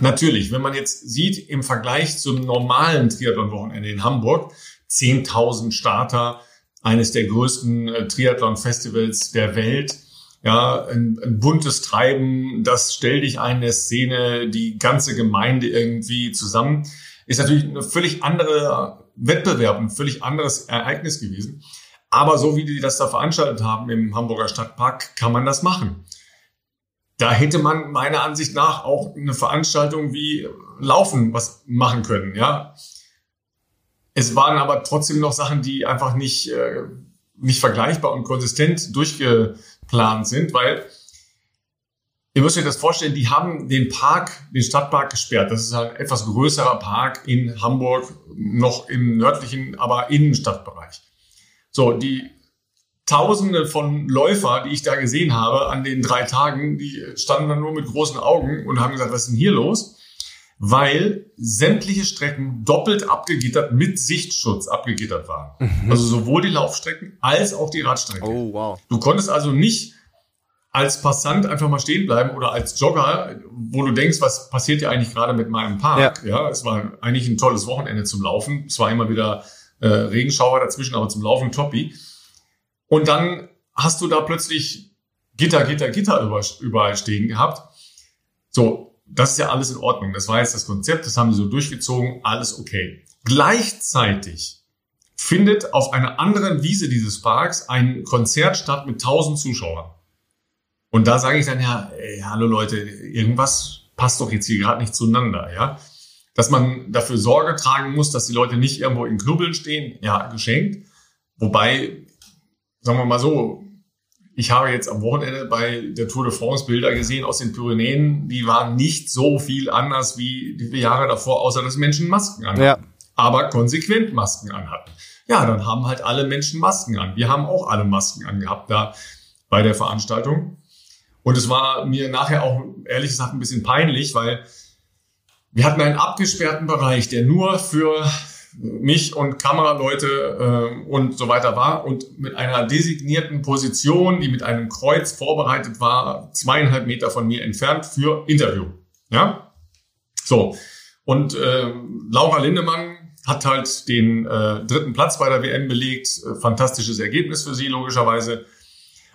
Natürlich, wenn man jetzt sieht, im Vergleich zum normalen Triathlon-Wochenende in Hamburg, 10.000 Starter eines der größten äh, Triathlon-Festivals der Welt. Ja, ein, ein buntes Treiben, das stellt dich ein der Szene, die ganze Gemeinde irgendwie zusammen. Ist natürlich eine völlig andere Wettbewerb, ein völlig anderes Ereignis gewesen. Aber so wie die das da veranstaltet haben im Hamburger Stadtpark, kann man das machen. Da hätte man meiner Ansicht nach auch eine Veranstaltung wie Laufen was machen können, ja. Es waren aber trotzdem noch Sachen, die einfach nicht, äh, nicht vergleichbar und konsistent durchgeplant sind, weil ihr müsst euch das vorstellen, die haben den Park, den Stadtpark gesperrt. Das ist ein etwas größerer Park in Hamburg, noch im nördlichen, aber Innenstadtbereich. So, die Tausende von Läufer, die ich da gesehen habe an den drei Tagen, die standen dann nur mit großen Augen und haben gesagt, was ist denn hier los? Weil sämtliche Strecken doppelt abgegittert mit Sichtschutz abgegittert waren. Mhm. Also sowohl die Laufstrecken als auch die Radstrecke. Oh, wow. Du konntest also nicht als Passant einfach mal stehen bleiben oder als Jogger, wo du denkst, was passiert ja eigentlich gerade mit meinem Park? Ja. ja, es war eigentlich ein tolles Wochenende zum Laufen. Es war immer wieder äh, Regenschauer dazwischen, aber zum Laufen toppi. Und dann hast du da plötzlich Gitter, Gitter, Gitter überall stehen gehabt. So, das ist ja alles in Ordnung. Das war jetzt das Konzept, das haben sie so durchgezogen, alles okay. Gleichzeitig findet auf einer anderen Wiese dieses Parks ein Konzert statt mit 1000 Zuschauern. Und da sage ich dann ja, ey, hallo Leute, irgendwas passt doch jetzt hier gerade nicht zueinander, ja? Dass man dafür Sorge tragen muss, dass die Leute nicht irgendwo in Knubbeln stehen, ja, geschenkt. Wobei, sagen wir mal so, ich habe jetzt am Wochenende bei der Tour de France Bilder gesehen aus den Pyrenäen. Die waren nicht so viel anders wie die Jahre davor, außer dass Menschen Masken anhatten. Ja. Aber konsequent Masken anhatten. Ja, dann haben halt alle Menschen Masken an. Wir haben auch alle Masken angehabt da bei der Veranstaltung. Und es war mir nachher auch ehrlich gesagt ein bisschen peinlich, weil wir hatten einen abgesperrten Bereich, der nur für mich und Kameraleute äh, und so weiter war. Und mit einer designierten Position, die mit einem Kreuz vorbereitet war, zweieinhalb Meter von mir entfernt für Interview. Ja, so. Und äh, Laura Lindemann hat halt den äh, dritten Platz bei der WM belegt, äh, fantastisches Ergebnis für sie logischerweise.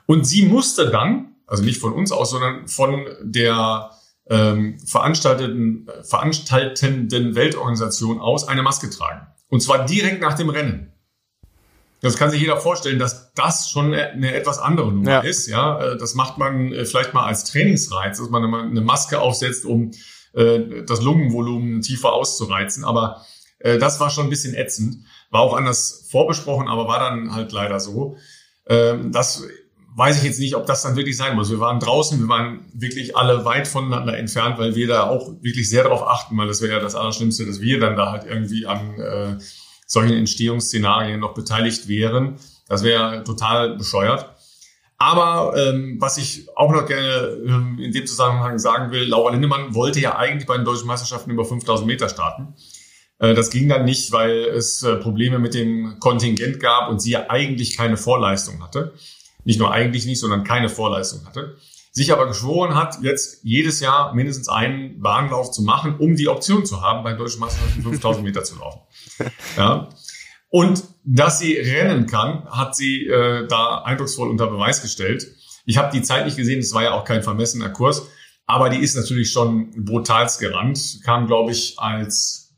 Und sie musste dann, also nicht von uns aus, sondern von der ähm, veranstalteten, veranstaltenden Weltorganisation aus eine Maske tragen. Und zwar direkt nach dem Rennen. Das kann sich jeder vorstellen, dass das schon eine etwas andere Nummer ja. ist. Ja, äh, das macht man äh, vielleicht mal als Trainingsreiz, dass man eine Maske aufsetzt, um äh, das Lungenvolumen tiefer auszureizen. Aber das war schon ein bisschen ätzend. War auch anders vorbesprochen, aber war dann halt leider so. Ähm, das weiß ich jetzt nicht, ob das dann wirklich sein muss. Wir waren draußen, wir waren wirklich alle weit voneinander entfernt, weil wir da auch wirklich sehr darauf achten, weil das wäre ja das Allerschlimmste, dass wir dann da halt irgendwie an äh, solchen Entstehungsszenarien noch beteiligt wären. Das wäre total bescheuert. Aber ähm, was ich auch noch gerne ähm, in dem Zusammenhang sagen will, Laura Lindemann wollte ja eigentlich bei den deutschen Meisterschaften über 5000 Meter starten. Äh, das ging dann nicht, weil es äh, Probleme mit dem Kontingent gab und sie ja eigentlich keine Vorleistung hatte. Nicht nur eigentlich nicht, sondern keine Vorleistung hatte sich aber geschworen hat, jetzt jedes Jahr mindestens einen Bahnlauf zu machen, um die Option zu haben, bei deutschen Meisterschaften 5000 Meter zu laufen. <laughs> Ja. Und dass sie rennen kann, hat sie äh, da eindrucksvoll unter Beweis gestellt. Ich habe die Zeit nicht gesehen, es war ja auch kein vermessener Kurs, aber die ist natürlich schon brutalst gerannt, kam, glaube ich, als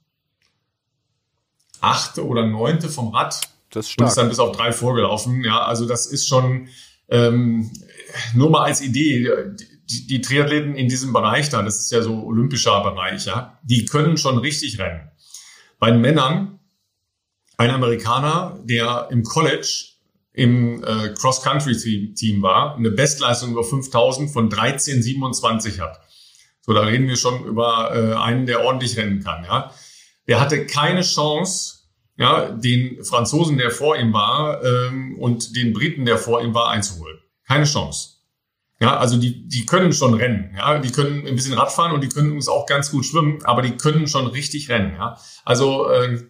achte oder neunte vom Rad das ist stark. und ist dann bis auf drei vorgelaufen. Ja, also das ist schon ähm, nur mal als Idee, die, die Triathleten in diesem Bereich da, das ist ja so olympischer Bereich, ja, die können schon richtig rennen. Bei den Männern, ein Amerikaner, der im College im äh, Cross-Country-Team war, eine Bestleistung über 5000 von 13,27 hat. So, da reden wir schon über äh, einen, der ordentlich rennen kann, ja. Der hatte keine Chance, ja, den Franzosen, der vor ihm war, ähm, und den Briten, der vor ihm war, einzuholen. Keine Chance. Ja, also die, die können schon rennen. Ja, die können ein bisschen Radfahren und die können uns auch ganz gut schwimmen, aber die können schon richtig rennen. Ja, also äh,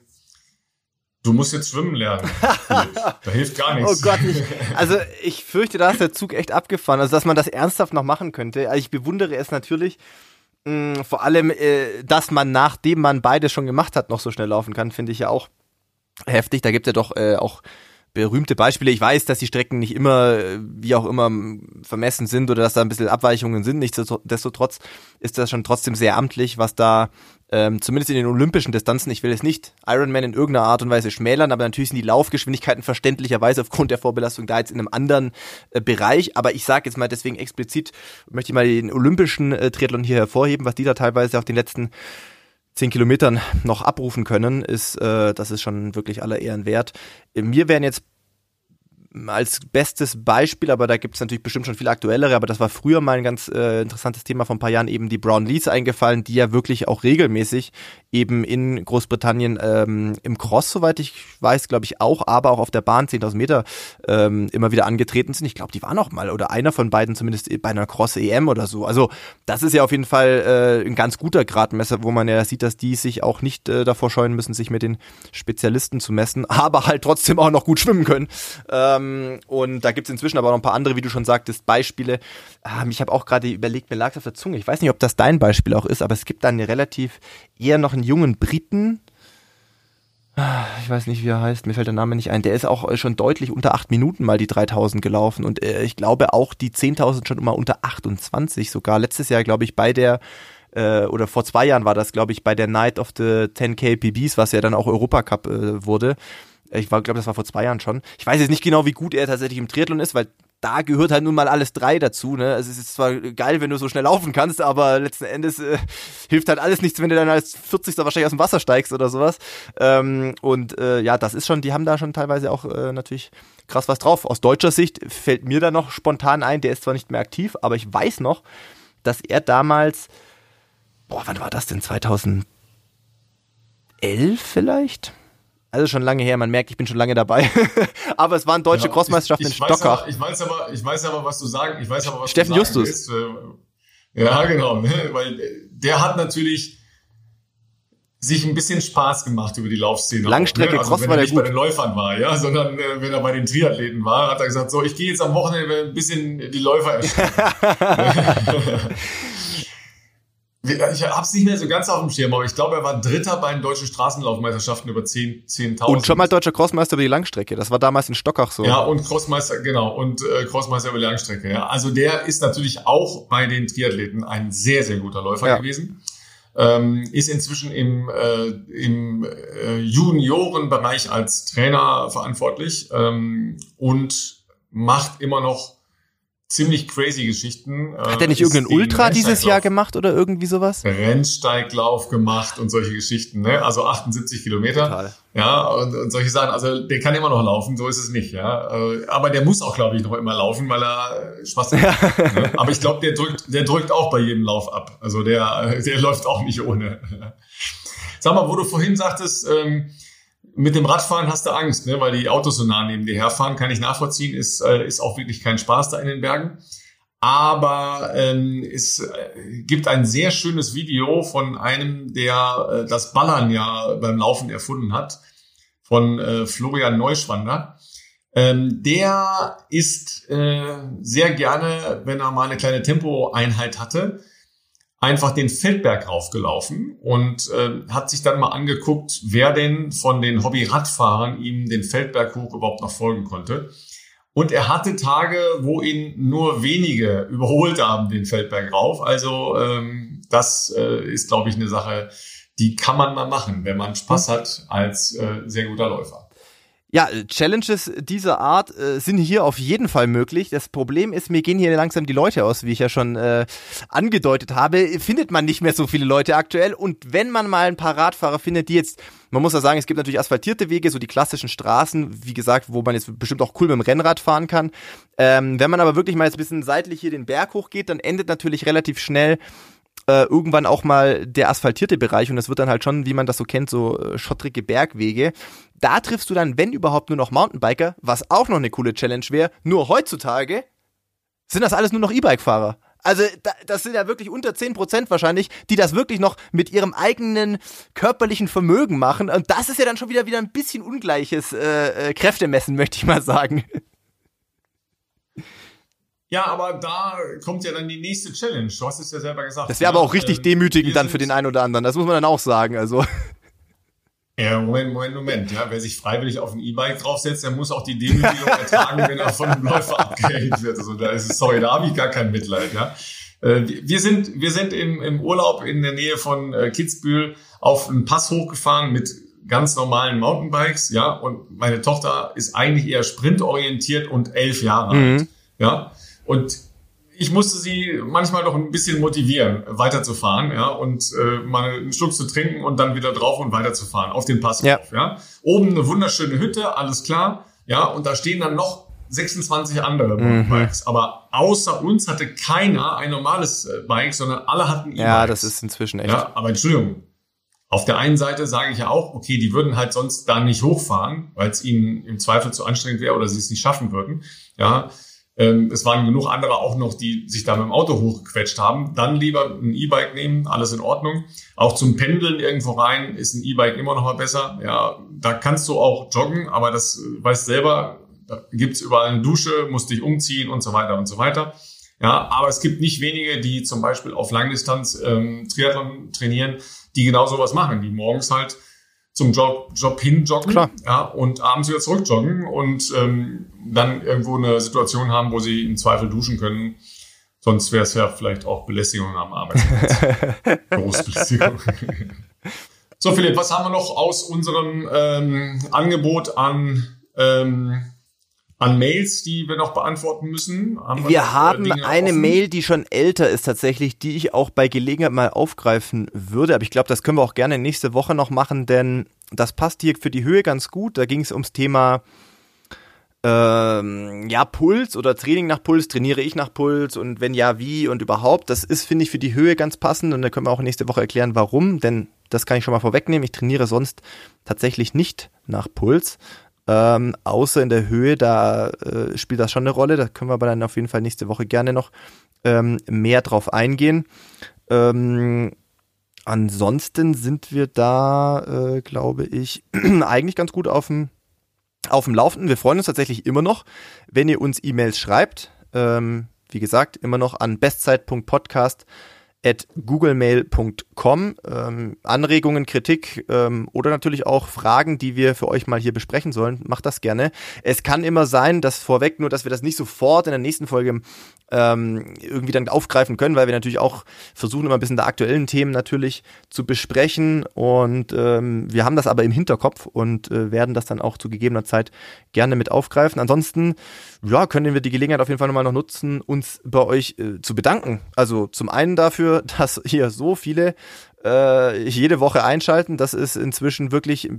du musst jetzt schwimmen lernen. <laughs> da hilft gar nichts. Oh Gott, ich, also ich fürchte, da ist der Zug echt abgefahren. Also dass man das ernsthaft noch machen könnte. Also ich bewundere es natürlich. Mh, mm, vor allem, äh, dass man nachdem man beides schon gemacht hat, noch so schnell laufen kann, finde ich ja auch heftig. Da gibt es ja doch äh, auch berühmte Beispiele. Ich weiß, dass die Strecken nicht immer, äh, wie auch immer, vermessen sind oder dass da ein bisschen Abweichungen sind. Nichtsdestotrotz ist das schon trotzdem sehr amtlich, was da ähm, zumindest in den olympischen Distanzen, ich will es nicht Ironman in irgendeiner Art und Weise schmälern, aber natürlich sind die Laufgeschwindigkeiten verständlicherweise aufgrund der Vorbelastung da jetzt in einem anderen äh, Bereich. Aber ich sage jetzt mal deswegen explizit, möchte ich mal den olympischen äh, Triathlon hier hervorheben, was die da teilweise auf den letzten zehn Kilometern noch abrufen können, ist, äh, das ist schon wirklich aller Ehren wert. Mir wären jetzt als bestes Beispiel, aber da gibt es natürlich bestimmt schon viel aktuellere, aber das war früher mal ein ganz äh, interessantes Thema von ein paar Jahren, eben die Brown Lees eingefallen, die ja wirklich auch regelmäßig eben in Großbritannien ähm, im Cross, soweit ich weiß, glaube ich auch, aber auch auf der Bahn 10.000 Meter ähm, immer wieder angetreten sind. Ich glaube, die waren auch mal oder einer von beiden zumindest bei einer Cross-EM oder so. Also das ist ja auf jeden Fall äh, ein ganz guter Gradmesser, wo man ja sieht, dass die sich auch nicht äh, davor scheuen müssen, sich mit den Spezialisten zu messen, <laughs> aber halt trotzdem auch noch gut schwimmen können. Ähm, ähm, und da gibt es inzwischen aber noch ein paar andere, wie du schon sagtest, Beispiele. Ähm, ich habe auch gerade überlegt, mir lag es auf der Zunge. Ich weiß nicht, ob das dein Beispiel auch ist, aber es gibt da eine relativ eher noch einen jungen Briten. Ich weiß nicht, wie er heißt, mir fällt der Name nicht ein. Der ist auch schon deutlich unter acht Minuten mal die 3000 gelaufen und äh, ich glaube auch die 10.000 schon immer unter 28 sogar. Letztes Jahr, glaube ich, bei der äh, oder vor zwei Jahren war das, glaube ich, bei der Night of the 10K PBs, was ja dann auch Europacup äh, wurde. Ich glaube, das war vor zwei Jahren schon. Ich weiß jetzt nicht genau, wie gut er tatsächlich im Triathlon ist, weil da gehört halt nun mal alles drei dazu. Ne? Also es ist zwar geil, wenn du so schnell laufen kannst, aber letzten Endes äh, hilft halt alles nichts, wenn du dann als 40. wahrscheinlich aus dem Wasser steigst oder sowas. Ähm, und äh, ja, das ist schon, die haben da schon teilweise auch äh, natürlich krass was drauf. Aus deutscher Sicht fällt mir da noch spontan ein, der ist zwar nicht mehr aktiv, aber ich weiß noch, dass er damals, boah, wann war das denn? 2011 vielleicht? Also schon lange her, man merkt, ich bin schon lange dabei. <laughs> aber es waren deutsche ja, Crossmeisterschaften in Stockach. ich weiß aber, ich weiß aber, was du sagen, ich weiß aber, was Steffen du sagen Justus. Äh, ja, genau, ne? weil der hat natürlich sich ein bisschen Spaß gemacht über die Laufszene. Langstrecke, auch, ne? also Cross wenn er nicht gut. bei den Läufern war, ja, sondern äh, wenn er bei den Triathleten war, hat er gesagt, so, ich gehe jetzt am Wochenende ein bisschen die Läufer <laughs> <laughs> Ich habe es nicht mehr so ganz auf dem Schirm, aber ich glaube, er war Dritter bei den deutschen Straßenlaufmeisterschaften über 10.000. 10 und schon mal deutscher Crossmeister über die Langstrecke. Das war damals in Stockach so. Ja, und Crossmeister, genau, und äh, Crossmeister über die Langstrecke. Ja. Also der ist natürlich auch bei den Triathleten ein sehr, sehr guter Läufer ja. gewesen. Ähm, ist inzwischen im, äh, im äh, Juniorenbereich als Trainer verantwortlich ähm, und macht immer noch ziemlich crazy Geschichten. Hat er nicht äh, irgendeinen Ultra dieses Jahr gemacht oder irgendwie sowas? Rennsteiglauf gemacht und solche Geschichten, ne? Also 78 Kilometer. Total. Ja, und, und solche Sachen. Also der kann immer noch laufen, so ist es nicht, ja. Äh, aber der muss auch, glaube ich, noch immer laufen, weil er Spaß hat. Ja. Ne? Aber ich glaube, der drückt, der drückt auch bei jedem Lauf ab. Also der, <laughs> der läuft auch nicht ohne. Sag mal, wo du vorhin sagtest, ähm, mit dem Radfahren hast du Angst, ne? weil die Autos so nah neben dir herfahren, kann ich nachvollziehen, ist, äh, ist auch wirklich kein Spaß da in den Bergen. Aber ähm, es äh, gibt ein sehr schönes Video von einem, der äh, das Ballern ja beim Laufen erfunden hat, von äh, Florian Neuschwander. Ähm, der ist äh, sehr gerne, wenn er mal eine kleine Tempoeinheit hatte, einfach den Feldberg raufgelaufen und äh, hat sich dann mal angeguckt, wer denn von den Hobby-Radfahrern ihm den Feldberg hoch überhaupt noch folgen konnte. Und er hatte Tage, wo ihn nur wenige überholt haben, den Feldberg rauf. Also ähm, das äh, ist, glaube ich, eine Sache, die kann man mal machen, wenn man Spaß hat als äh, sehr guter Läufer. Ja, Challenges dieser Art äh, sind hier auf jeden Fall möglich. Das Problem ist, mir gehen hier langsam die Leute aus, wie ich ja schon äh, angedeutet habe. Findet man nicht mehr so viele Leute aktuell. Und wenn man mal ein paar Radfahrer findet, die jetzt, man muss ja sagen, es gibt natürlich asphaltierte Wege, so die klassischen Straßen, wie gesagt, wo man jetzt bestimmt auch cool mit dem Rennrad fahren kann. Ähm, wenn man aber wirklich mal jetzt ein bisschen seitlich hier den Berg hochgeht, dann endet natürlich relativ schnell äh, irgendwann auch mal der asphaltierte Bereich und das wird dann halt schon, wie man das so kennt, so äh, schottrige Bergwege. Da triffst du dann, wenn überhaupt, nur noch Mountainbiker, was auch noch eine coole Challenge wäre. Nur heutzutage sind das alles nur noch E-Bike-Fahrer. Also das sind ja wirklich unter 10% wahrscheinlich, die das wirklich noch mit ihrem eigenen körperlichen Vermögen machen. Und das ist ja dann schon wieder wieder ein bisschen ungleiches äh, äh Kräftemessen, möchte ich mal sagen. <laughs> Ja, aber da kommt ja dann die nächste Challenge. Du hast es ja selber gesagt. Das wäre aber auch richtig äh, demütigend dann für den einen oder anderen. Das muss man dann auch sagen. Also. Ja, Moment, Moment, Moment. Ja, wer sich freiwillig auf ein E-Bike draufsetzt, der muss auch die Demütigung ertragen, wenn er von einem Läufer abgehängt wird. Also da ist es, sorry, da habe ich gar kein Mitleid. Ja. Äh, wir sind, wir sind im, im Urlaub in der Nähe von äh, Kitzbühel auf einen Pass hochgefahren mit ganz normalen Mountainbikes, ja, und meine Tochter ist eigentlich eher sprintorientiert und elf Jahre mhm. alt, ja. Und ich musste sie manchmal noch ein bisschen motivieren, weiterzufahren, ja, und äh, mal einen Schluck zu trinken und dann wieder drauf und weiterzufahren auf den Pass. Ja. ja. Oben eine wunderschöne Hütte, alles klar, ja, und da stehen dann noch 26 andere mhm. Bikes. Aber außer uns hatte keiner ein normales äh, Bike, sondern alle hatten E-Bikes. Ja, das ist inzwischen echt. Ja, aber Entschuldigung. Auf der einen Seite sage ich ja auch, okay, die würden halt sonst da nicht hochfahren, weil es ihnen im Zweifel zu anstrengend wäre oder sie es nicht schaffen würden. Ja, es waren genug andere auch noch, die sich da mit dem Auto hochgequetscht haben. Dann lieber ein E-Bike nehmen, alles in Ordnung. Auch zum Pendeln irgendwo rein ist ein E-Bike immer noch mal besser. Ja, da kannst du auch joggen, aber das äh, weißt selber, da gibt's überall eine Dusche, musst dich umziehen und so weiter und so weiter. Ja, aber es gibt nicht wenige, die zum Beispiel auf Langdistanz ähm, Triathlon trainieren, die genau sowas machen, die morgens halt zum Job, Job hin joggen Klar. Ja, und abends wieder zurück joggen und ähm, dann irgendwo eine Situation haben, wo sie im Zweifel duschen können. Sonst wäre es ja vielleicht auch Belästigung am Arbeitsplatz. <laughs> Berufsbelästigung. so, Philipp, was haben wir noch aus unserem ähm, Angebot an ähm, an Mails, die wir noch beantworten müssen? Haben wir, wir äh, haben Dinge eine offen? Mail, die schon älter ist tatsächlich, die ich auch bei Gelegenheit mal aufgreifen würde. Aber ich glaube, das können wir auch gerne nächste Woche noch machen, denn das passt hier für die Höhe ganz gut. Da ging es ums Thema ähm, ja, Puls oder Training nach Puls, trainiere ich nach Puls und wenn ja, wie und überhaupt. Das ist, finde ich, für die Höhe ganz passend und da können wir auch nächste Woche erklären, warum, denn das kann ich schon mal vorwegnehmen. Ich trainiere sonst tatsächlich nicht nach Puls. Ähm, außer in der Höhe, da äh, spielt das schon eine Rolle. Da können wir aber dann auf jeden Fall nächste Woche gerne noch ähm, mehr drauf eingehen. Ähm, ansonsten sind wir da, äh, glaube ich, <clears throat> eigentlich ganz gut auf dem auf dem Laufenden. Wir freuen uns tatsächlich immer noch, wenn ihr uns E-Mails schreibt. Ähm, wie gesagt, immer noch an bestzeit.podcast at googlemail.com. Ähm, Anregungen, Kritik ähm, oder natürlich auch Fragen, die wir für euch mal hier besprechen sollen, macht das gerne. Es kann immer sein, dass vorweg nur, dass wir das nicht sofort in der nächsten Folge ähm, irgendwie dann aufgreifen können, weil wir natürlich auch versuchen, immer ein bisschen der aktuellen Themen natürlich zu besprechen. Und ähm, wir haben das aber im Hinterkopf und äh, werden das dann auch zu gegebener Zeit gerne mit aufgreifen. Ansonsten, ja, können wir die Gelegenheit auf jeden Fall nochmal noch nutzen, uns bei euch äh, zu bedanken. Also zum einen dafür, <laughs> dass hier so viele äh, jede Woche einschalten. Das ist inzwischen wirklich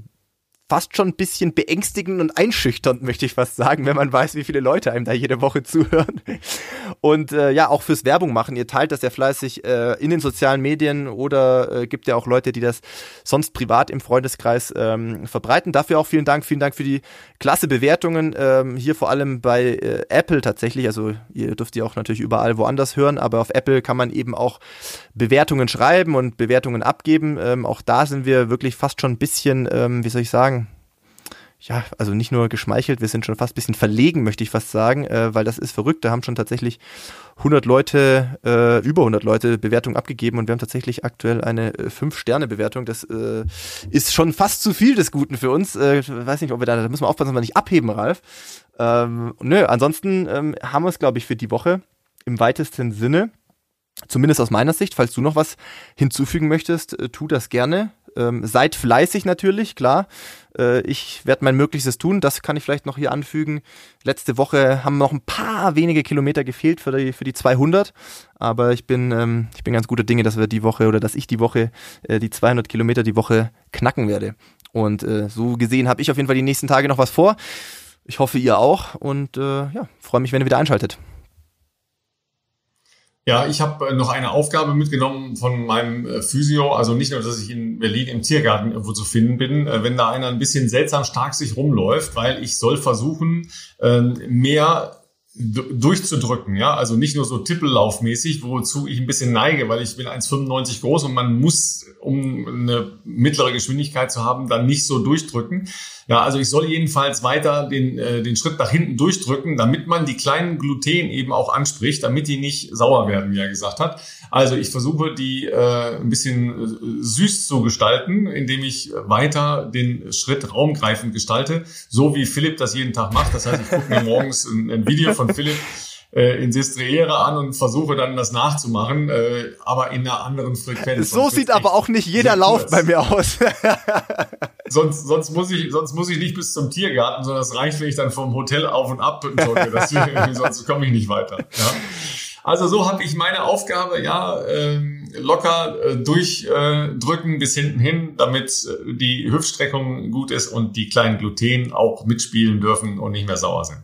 fast schon ein bisschen beängstigend und einschüchternd, möchte ich fast sagen, wenn man weiß, wie viele Leute einem da jede Woche <laughs> zuhören. Und äh, ja, auch fürs Werbung machen. Ihr teilt das ja fleißig äh, in den sozialen Medien oder äh, gibt ja auch Leute, die das sonst privat im Freundeskreis ähm, verbreiten. Dafür auch vielen Dank. Vielen Dank für die klasse Bewertungen. Ähm, hier vor allem bei äh, Apple tatsächlich. Also ihr dürft die auch natürlich überall woanders hören, aber auf Apple kann man eben auch Bewertungen schreiben und Bewertungen abgeben. Ähm, auch da sind wir wirklich fast schon ein bisschen, ähm, wie soll ich sagen, ja, also nicht nur geschmeichelt, wir sind schon fast ein bisschen verlegen, möchte ich fast sagen, äh, weil das ist verrückt. Da haben schon tatsächlich 100 Leute, äh, über 100 Leute Bewertung abgegeben und wir haben tatsächlich aktuell eine äh, 5-Sterne-Bewertung. Das äh, ist schon fast zu viel des Guten für uns. Äh, weiß nicht, ob wir da, da müssen wir aufpassen, dass wir nicht abheben, Ralf. Ähm, nö, ansonsten ähm, haben wir es, glaube ich, für die Woche im weitesten Sinne. Zumindest aus meiner Sicht, falls du noch was hinzufügen möchtest, äh, tu das gerne. Ähm, seid fleißig natürlich, klar. Äh, ich werde mein Möglichstes tun. Das kann ich vielleicht noch hier anfügen. Letzte Woche haben noch ein paar wenige Kilometer gefehlt für die, für die 200. Aber ich bin, ähm, ich bin ganz guter Dinge, dass wir die Woche oder dass ich die Woche äh, die 200 Kilometer die Woche knacken werde. Und äh, so gesehen habe ich auf jeden Fall die nächsten Tage noch was vor. Ich hoffe, ihr auch. Und äh, ja, freue mich, wenn ihr wieder einschaltet. Ja, ich habe äh, noch eine Aufgabe mitgenommen von meinem äh, Physio. Also nicht nur, dass ich in Berlin im Tiergarten irgendwo zu finden bin, äh, wenn da einer ein bisschen seltsam stark sich rumläuft, weil ich soll versuchen, ähm, mehr durchzudrücken, ja, also nicht nur so tippellaufmäßig, wozu ich ein bisschen neige, weil ich bin 1,95 groß und man muss, um eine mittlere Geschwindigkeit zu haben, dann nicht so durchdrücken. Ja, also ich soll jedenfalls weiter den, äh, den Schritt nach hinten durchdrücken, damit man die kleinen Gluten eben auch anspricht, damit die nicht sauer werden, wie er gesagt hat. Also ich versuche die äh, ein bisschen äh, süß zu gestalten, indem ich weiter den Schritt raumgreifend gestalte, so wie Philipp das jeden Tag macht. Das heißt, ich gucke mir morgens ein, ein Video von Philipp äh, in Sestriere an und versuche dann das nachzumachen, äh, aber in einer anderen Frequenz. So sieht aber auch nicht jeder Lauf bei mir aus. <laughs> sonst, sonst, muss ich, sonst muss ich nicht bis zum Tiergarten, sondern es reicht, wenn ich dann vom Hotel auf und ab drücke. Das, <laughs> <laughs> sonst komme ich nicht weiter. Ja? Also so habe ich meine Aufgabe ja ähm, locker äh, durchdrücken äh, bis hinten hin, damit äh, die Hüftstreckung gut ist und die kleinen Gluten auch mitspielen dürfen und nicht mehr sauer sind.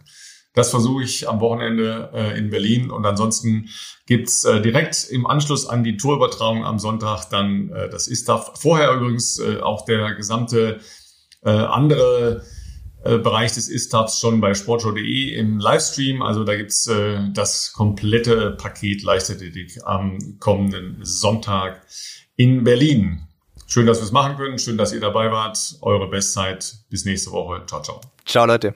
Das versuche ich am Wochenende äh, in Berlin. Und ansonsten gibt's äh, direkt im Anschluss an die Tourübertragung am Sonntag dann äh, das ISTAF. Vorher übrigens äh, auch der gesamte äh, andere äh, Bereich des ISTAFs schon bei sportshow.de im Livestream. Also da gibt's äh, das komplette Paket Leichtathletik am kommenden Sonntag in Berlin. Schön, dass wir es machen können. Schön, dass ihr dabei wart. Eure Bestzeit. Bis nächste Woche. Ciao, ciao. Ciao, Leute.